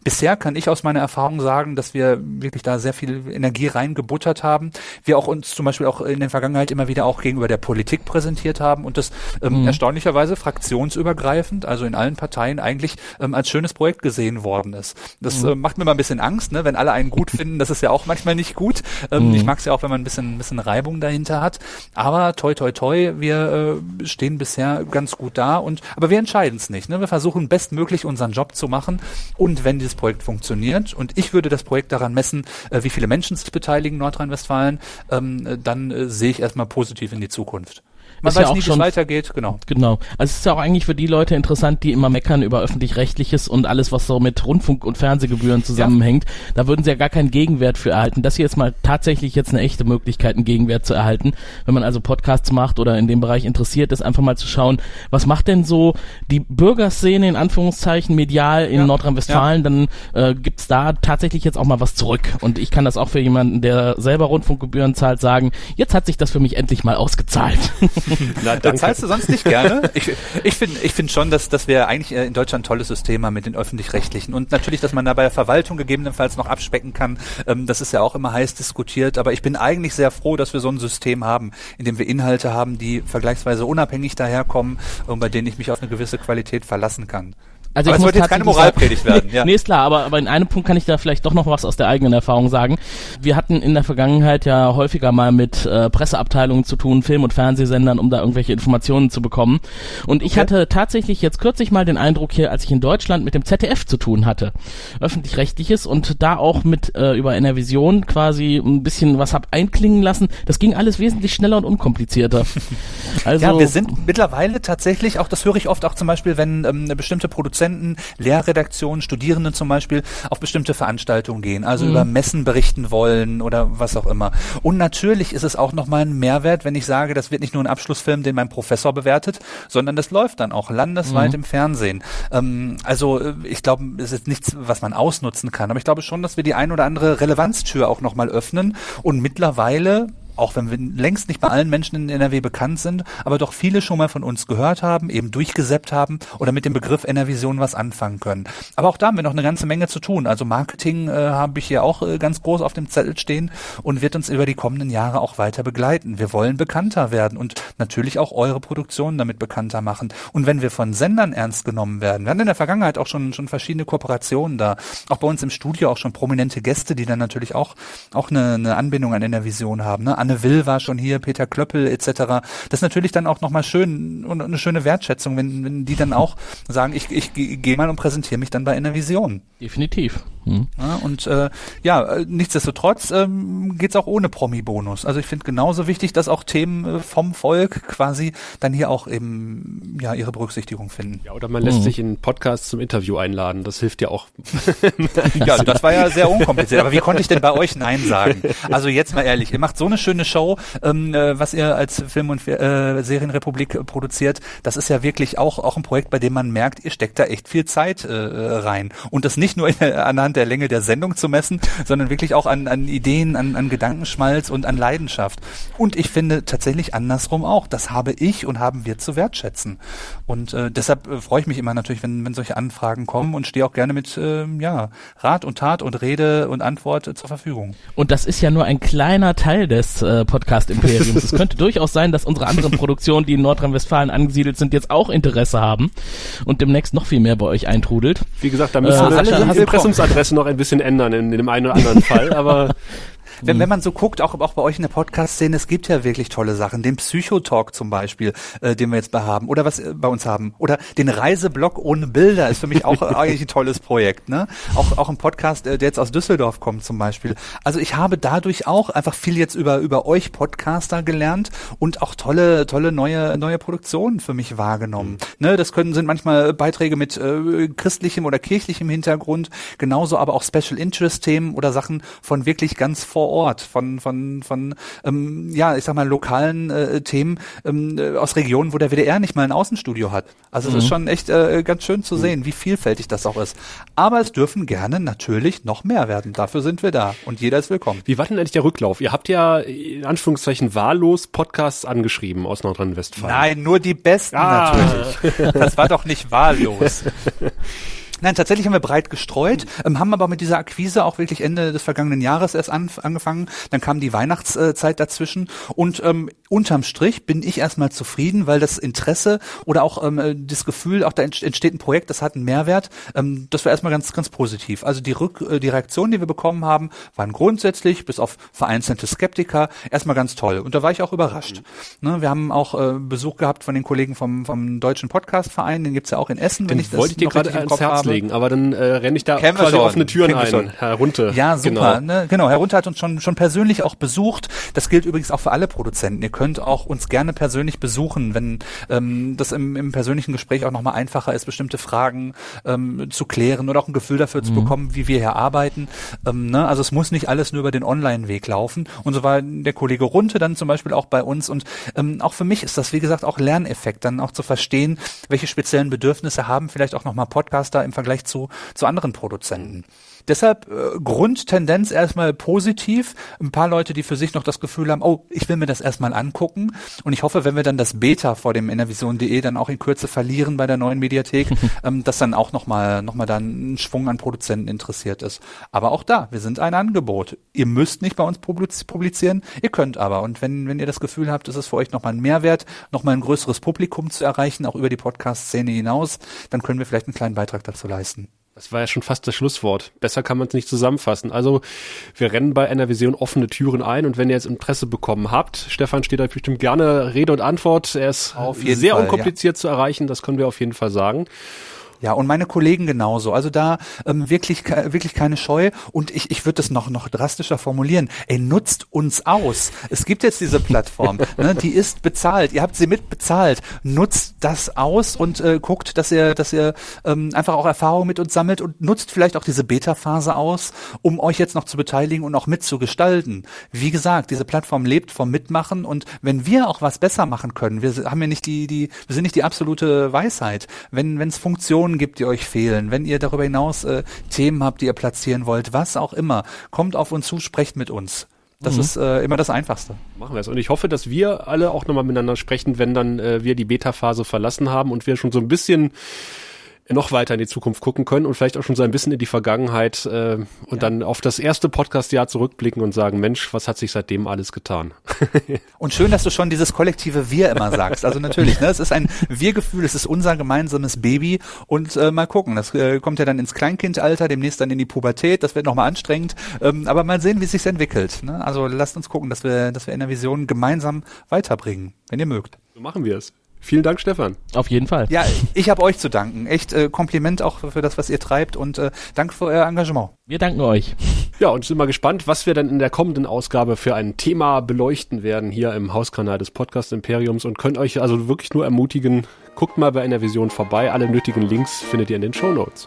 [SPEAKER 2] Bisher kann ich aus meiner Erfahrung sagen, dass wir wirklich da sehr viel Energie reingebuttert haben. Wir auch uns zum Beispiel auch in der Vergangenheit immer wieder auch gegenüber der Politik präsentiert haben und das ähm, mhm. erstaunlicherweise fraktionsübergreifend, also in allen Parteien eigentlich ähm, als schönes Projekt gesehen worden ist. Das mhm. äh, macht mir mal ein bisschen Angst, ne? wenn alle einen gut finden, das ist ja auch manchmal nicht gut. Ähm, mhm. Ich mag es ja auch, wenn man ein bisschen, ein bisschen Reibung dahinter hat. Aber toi toi toi, wir äh, stehen bisher ganz gut da und aber wir entscheiden es nicht. Ne? Wir versuchen bestmöglich unseren Job zu machen und wenn dieses Projekt funktioniert und ich würde das Projekt daran messen, äh, wie viele Menschen sich beteiligen in Nordrhein-Westfalen, ähm, äh, dann äh, sehe ich erstmal positiv in die Zukunft. Man weiß ja nie, wie es weitergeht, genau.
[SPEAKER 3] Genau. Also es ist ja auch eigentlich für die Leute interessant, die immer meckern über öffentlich-rechtliches und alles, was so mit Rundfunk- und Fernsehgebühren zusammenhängt. Ja. Da würden sie ja gar keinen Gegenwert für erhalten. Das hier ist mal tatsächlich jetzt eine echte Möglichkeit, einen Gegenwert zu erhalten. Wenn man also Podcasts macht oder in dem Bereich interessiert ist, einfach mal zu schauen, was macht denn so die Bürgerszene in Anführungszeichen medial in ja. Nordrhein-Westfalen, ja. dann äh, gibt's da tatsächlich jetzt auch mal was zurück. Und ich kann das auch für jemanden, der selber Rundfunkgebühren zahlt, sagen, jetzt hat sich das für mich endlich mal ausgezahlt. <laughs> <laughs>
[SPEAKER 2] Na, danke. zahlst du sonst nicht gerne? <laughs> Ich, ich finde ich finde schon, dass, dass wir eigentlich in Deutschland ein tolles System haben mit den Öffentlich-Rechtlichen. Und natürlich, dass man da bei der Verwaltung gegebenenfalls noch abspecken kann. Ähm, das ist ja auch immer heiß diskutiert. Aber ich bin eigentlich sehr froh, dass wir so ein System haben, in dem wir Inhalte haben, die vergleichsweise unabhängig daherkommen und bei denen ich mich auf eine gewisse Qualität verlassen kann.
[SPEAKER 3] Also aber es sollte jetzt keine Moralpredigt werden. <laughs> Ja. nee, ist klar, aber, aber in einem Punkt kann ich da vielleicht doch noch was aus der eigenen Erfahrung sagen. Wir hatten in der Vergangenheit ja häufiger mal mit äh, Presseabteilungen zu tun, Film- und Fernsehsendern, um da irgendwelche Informationen zu bekommen. Und ich okay. hatte tatsächlich jetzt kürzlich mal den Eindruck hier, als ich in Deutschland mit dem ZDF zu tun hatte, öffentlich-rechtliches und da auch mit äh, über Enervision quasi ein bisschen was hab einklingen lassen. Das ging alles wesentlich schneller und unkomplizierter. <laughs>
[SPEAKER 2] Also, ja, wir sind mittlerweile tatsächlich, auch das höre ich oft auch zum Beispiel, wenn ähm, bestimmte Produzenten Dozenten, Lehrredaktionen, Studierenden zum Beispiel auf bestimmte Veranstaltungen gehen, also mhm. über Messen berichten wollen oder was auch immer. Und natürlich ist es auch nochmal ein Mehrwert, wenn ich sage, das wird nicht nur ein Abschlussfilm, den mein Professor bewertet, sondern das läuft dann auch landesweit mhm. im Fernsehen. Ähm, also äh, ich glaube, es ist nichts, was man ausnutzen kann, aber ich glaube schon, dass wir die ein oder andere Relevanztür auch nochmal öffnen und mittlerweile auch wenn wir längst nicht bei allen Menschen in NRW bekannt sind, aber doch viele schon mal von uns gehört haben, eben durchgesäppt haben oder mit dem Begriff NRVision was anfangen können. Aber auch da haben wir noch eine ganze Menge zu tun. Also Marketing äh, habe ich hier auch äh, ganz groß auf dem Zettel stehen und wird uns über die kommenden Jahre auch weiter begleiten. Wir wollen bekannter werden und natürlich auch eure Produktionen damit bekannter machen. Und wenn wir von Sendern ernst genommen werden, wir hatten in der Vergangenheit auch schon, schon verschiedene Kooperationen da, auch bei uns im Studio auch schon prominente Gäste, die dann natürlich auch, auch eine, eine Anbindung an NRVision haben. Ne? Will war schon hier, Peter Klöppel etc. Das ist natürlich dann auch nochmal schön und eine schöne Wertschätzung, wenn, wenn die dann auch sagen, ich, ich, ich gehe mal und präsentiere mich dann bei Innervision.
[SPEAKER 3] Definitiv.
[SPEAKER 2] Hm. Ja, und äh, ja, äh, nichtsdestotrotz ähm, geht auch ohne Promi-Bonus. Also ich finde genauso wichtig, dass auch Themen äh, vom Volk quasi dann hier auch eben ja ihre Berücksichtigung finden.
[SPEAKER 1] Ja, oder man lässt mhm. sich in Podcast zum Interview einladen. Das hilft ja auch. <laughs>
[SPEAKER 2] ja, das war ja sehr unkompliziert. Aber wie konnte ich denn bei euch Nein sagen? Also jetzt mal ehrlich, ihr macht so eine schöne Show, ähm, äh, was ihr als Film- und äh, Serienrepublik äh, produziert. Das ist ja wirklich auch auch ein Projekt, bei dem man merkt, ihr steckt da echt viel Zeit äh, rein. Und das nicht nur in, anhand anhand der Länge der Sendung zu messen, sondern wirklich auch an, an Ideen, an, an Gedankenschmalz und an Leidenschaft. Und ich finde tatsächlich andersrum auch. Das habe ich und haben wir zu wertschätzen. Und äh, deshalb äh, freue ich mich immer natürlich, wenn, wenn solche Anfragen kommen und stehe auch gerne mit äh, ja, Rat und Tat und Rede und Antwort äh, zur Verfügung.
[SPEAKER 3] Und das ist ja nur ein kleiner Teil des äh, Podcast-Imperiums. es könnte <laughs> durchaus sein, dass unsere anderen Produktionen, die in Nordrhein-Westfalen angesiedelt sind, jetzt auch Interesse haben und demnächst noch viel mehr bei euch eintrudelt.
[SPEAKER 1] Wie gesagt, da müssen äh, wir alle Impressumsadresse Adresse noch ein bisschen ändern in, in dem einen oder anderen Fall, aber <laughs>
[SPEAKER 2] wenn, wenn man so guckt, auch, auch bei euch in der Podcast-Szene, es gibt ja wirklich tolle Sachen. Den Psychotalk zum Beispiel, äh, den wir jetzt bei haben, oder was äh, bei uns haben. Oder den Reiseblog ohne Bilder ist für mich auch <laughs> eigentlich ein tolles Projekt. Ne? Auch, auch ein Podcast, äh, der jetzt aus Düsseldorf kommt zum Beispiel. Also ich habe dadurch auch einfach viel jetzt über, über euch Podcaster gelernt und auch tolle, tolle neue, neue Produktionen für mich wahrgenommen. Mhm. Ne, das können, sind manchmal Beiträge mit äh, christlichem oder kirchlichem Hintergrund, genauso aber auch Special Interest Themen oder Sachen von wirklich ganz vor vor Ort von von von ähm, ja ich sag mal lokalen äh, Themen ähm, äh, aus Regionen, wo der WDR nicht mal ein Außenstudio hat. Also es mhm. ist schon echt äh, ganz schön zu mhm. sehen, wie vielfältig das auch ist. Aber es dürfen gerne natürlich noch mehr werden. Dafür sind wir da und jeder ist willkommen.
[SPEAKER 1] Wie war denn eigentlich der Rücklauf? Ihr habt ja in Anführungszeichen wahllos Podcasts angeschrieben aus Nordrhein-Westfalen.
[SPEAKER 2] Nein, nur die besten ah. natürlich. <laughs> Das war doch nicht wahllos. <laughs> Nein, tatsächlich haben wir breit gestreut, ähm, haben aber mit dieser Akquise auch wirklich Ende des vergangenen Jahres erst an, angefangen. Dann kam die Weihnachtszeit dazwischen und ähm, unterm Strich bin ich erstmal zufrieden, weil das Interesse oder auch ähm, das Gefühl, auch da entsteht ein Projekt, das hat einen Mehrwert. Ähm, das war erstmal ganz, ganz positiv. Also die, Rück, äh, die Reaktionen, die wir bekommen haben, waren grundsätzlich, bis auf vereinzelte Skeptiker, erstmal ganz toll. Und da war ich auch überrascht. Mhm. Ne, wir haben auch äh, Besuch gehabt von den Kollegen vom, vom Deutschen Podcastverein, den gibt's ja auch in Essen,
[SPEAKER 1] den wenn ich das wollte ich dir gerade ans Herz legen, aber dann äh, renne ich da Kennen quasi offene Türen ein.
[SPEAKER 2] Herunter. Ja, super. Genau. Ne? genau, Herunter hat uns schon, schon persönlich auch besucht. Das gilt übrigens auch für alle Produzenten. Ihr könnt auch uns gerne persönlich besuchen, wenn ähm, das im, im persönlichen Gespräch auch nochmal einfacher ist, bestimmte Fragen ähm, zu klären oder auch ein Gefühl dafür mhm. zu bekommen, wie wir hier arbeiten. Ähm, ne? Also es muss nicht alles nur über den Online-Weg laufen. Und so war der Kollege Runte dann zum Beispiel auch bei uns. Und ähm, auch für mich ist das, wie gesagt, auch Lerneffekt, dann auch zu verstehen, welche speziellen Bedürfnisse haben vielleicht auch nochmal Podcaster im Vergleich zu, zu anderen Produzenten. Deshalb äh, Grundtendenz erstmal positiv. Ein paar Leute, die für sich noch das Gefühl haben, oh, ich will mir das erstmal angucken. Und ich hoffe, wenn wir dann das Beta vor dem enervision.de dann auch in Kürze verlieren bei der neuen Mediathek, <laughs> ähm, dass dann auch nochmal noch mal dann ein Schwung an Produzenten interessiert ist. Aber auch da, wir sind ein Angebot. Ihr müsst nicht bei uns publizieren, ihr könnt aber. Und wenn, wenn ihr das Gefühl habt, es ist für euch nochmal ein Mehrwert, nochmal ein größeres Publikum zu erreichen, auch über die Podcast-Szene hinaus, dann können wir vielleicht einen kleinen Beitrag dazu leisten.
[SPEAKER 1] Das war ja schon fast das Schlusswort. Besser kann man es nicht zusammenfassen. Also wir rennen bei einer Vision offene Türen ein und wenn ihr jetzt Interesse bekommen habt, Stefan steht euch bestimmt gerne Rede und Antwort. Er ist sehr Fall, unkompliziert ja. zu erreichen, das können wir auf jeden Fall sagen.
[SPEAKER 2] Ja, und meine Kollegen genauso. Also da ähm, wirklich, wirklich keine Scheu. Und ich, ich würde das noch, noch drastischer formulieren. Ey, nutzt uns aus. Es gibt jetzt diese Plattform, <laughs> ne, die ist bezahlt. Ihr habt sie mitbezahlt. Nutzt das aus und äh, guckt, dass ihr, dass ihr ähm, einfach auch Erfahrung mit uns sammelt und nutzt vielleicht auch diese Beta-Phase aus, um euch jetzt noch zu beteiligen und auch mitzugestalten. Wie gesagt, diese Plattform lebt vom Mitmachen und wenn wir auch was besser machen können, wir haben ja nicht die, die, wir sind nicht die absolute Weisheit. Wenn, wenn es Funktionen Informationen gibt, die euch fehlen, wenn ihr darüber hinaus äh, Themen habt, die ihr platzieren wollt, was auch immer, kommt auf uns zu, sprecht mit uns. Das mhm. ist äh, immer das Einfachste.
[SPEAKER 1] Machen wir es. Und ich hoffe, dass wir alle auch nochmal miteinander sprechen, wenn dann äh, wir die Beta-Phase verlassen haben und wir schon so ein bisschen noch weiter in die Zukunft gucken können und vielleicht auch schon so ein bisschen in die Vergangenheit äh, und ja. dann auf das erste Podcast-Jahr zurückblicken und sagen, Mensch, was hat sich seitdem alles getan? <laughs>
[SPEAKER 2] und schön, dass du schon dieses kollektive Wir immer sagst. Also natürlich, ne, es ist ein Wir-Gefühl, es ist unser gemeinsames Baby und äh, mal gucken, das äh, kommt ja dann ins Kleinkindalter, demnächst dann in die Pubertät, das wird nochmal anstrengend, ähm, aber mal sehen, wie es sich entwickelt. Ne? Also lasst uns gucken, dass wir, dass wir in der Vision gemeinsam weiterbringen, wenn ihr mögt.
[SPEAKER 1] So machen wir es. Vielen Dank, Stefan.
[SPEAKER 3] Auf jeden Fall.
[SPEAKER 2] Ja, ich habe euch zu danken. Echt äh, Kompliment auch für das, was ihr treibt und äh, danke für euer Engagement.
[SPEAKER 3] Wir danken euch.
[SPEAKER 1] Ja, und sind mal gespannt, was wir dann in der kommenden Ausgabe für ein Thema beleuchten werden hier im Hauskanal des Podcast Imperiums und könnt euch also wirklich nur ermutigen, guckt mal bei einer Vision vorbei. Alle nötigen Links findet ihr in den Show Notes.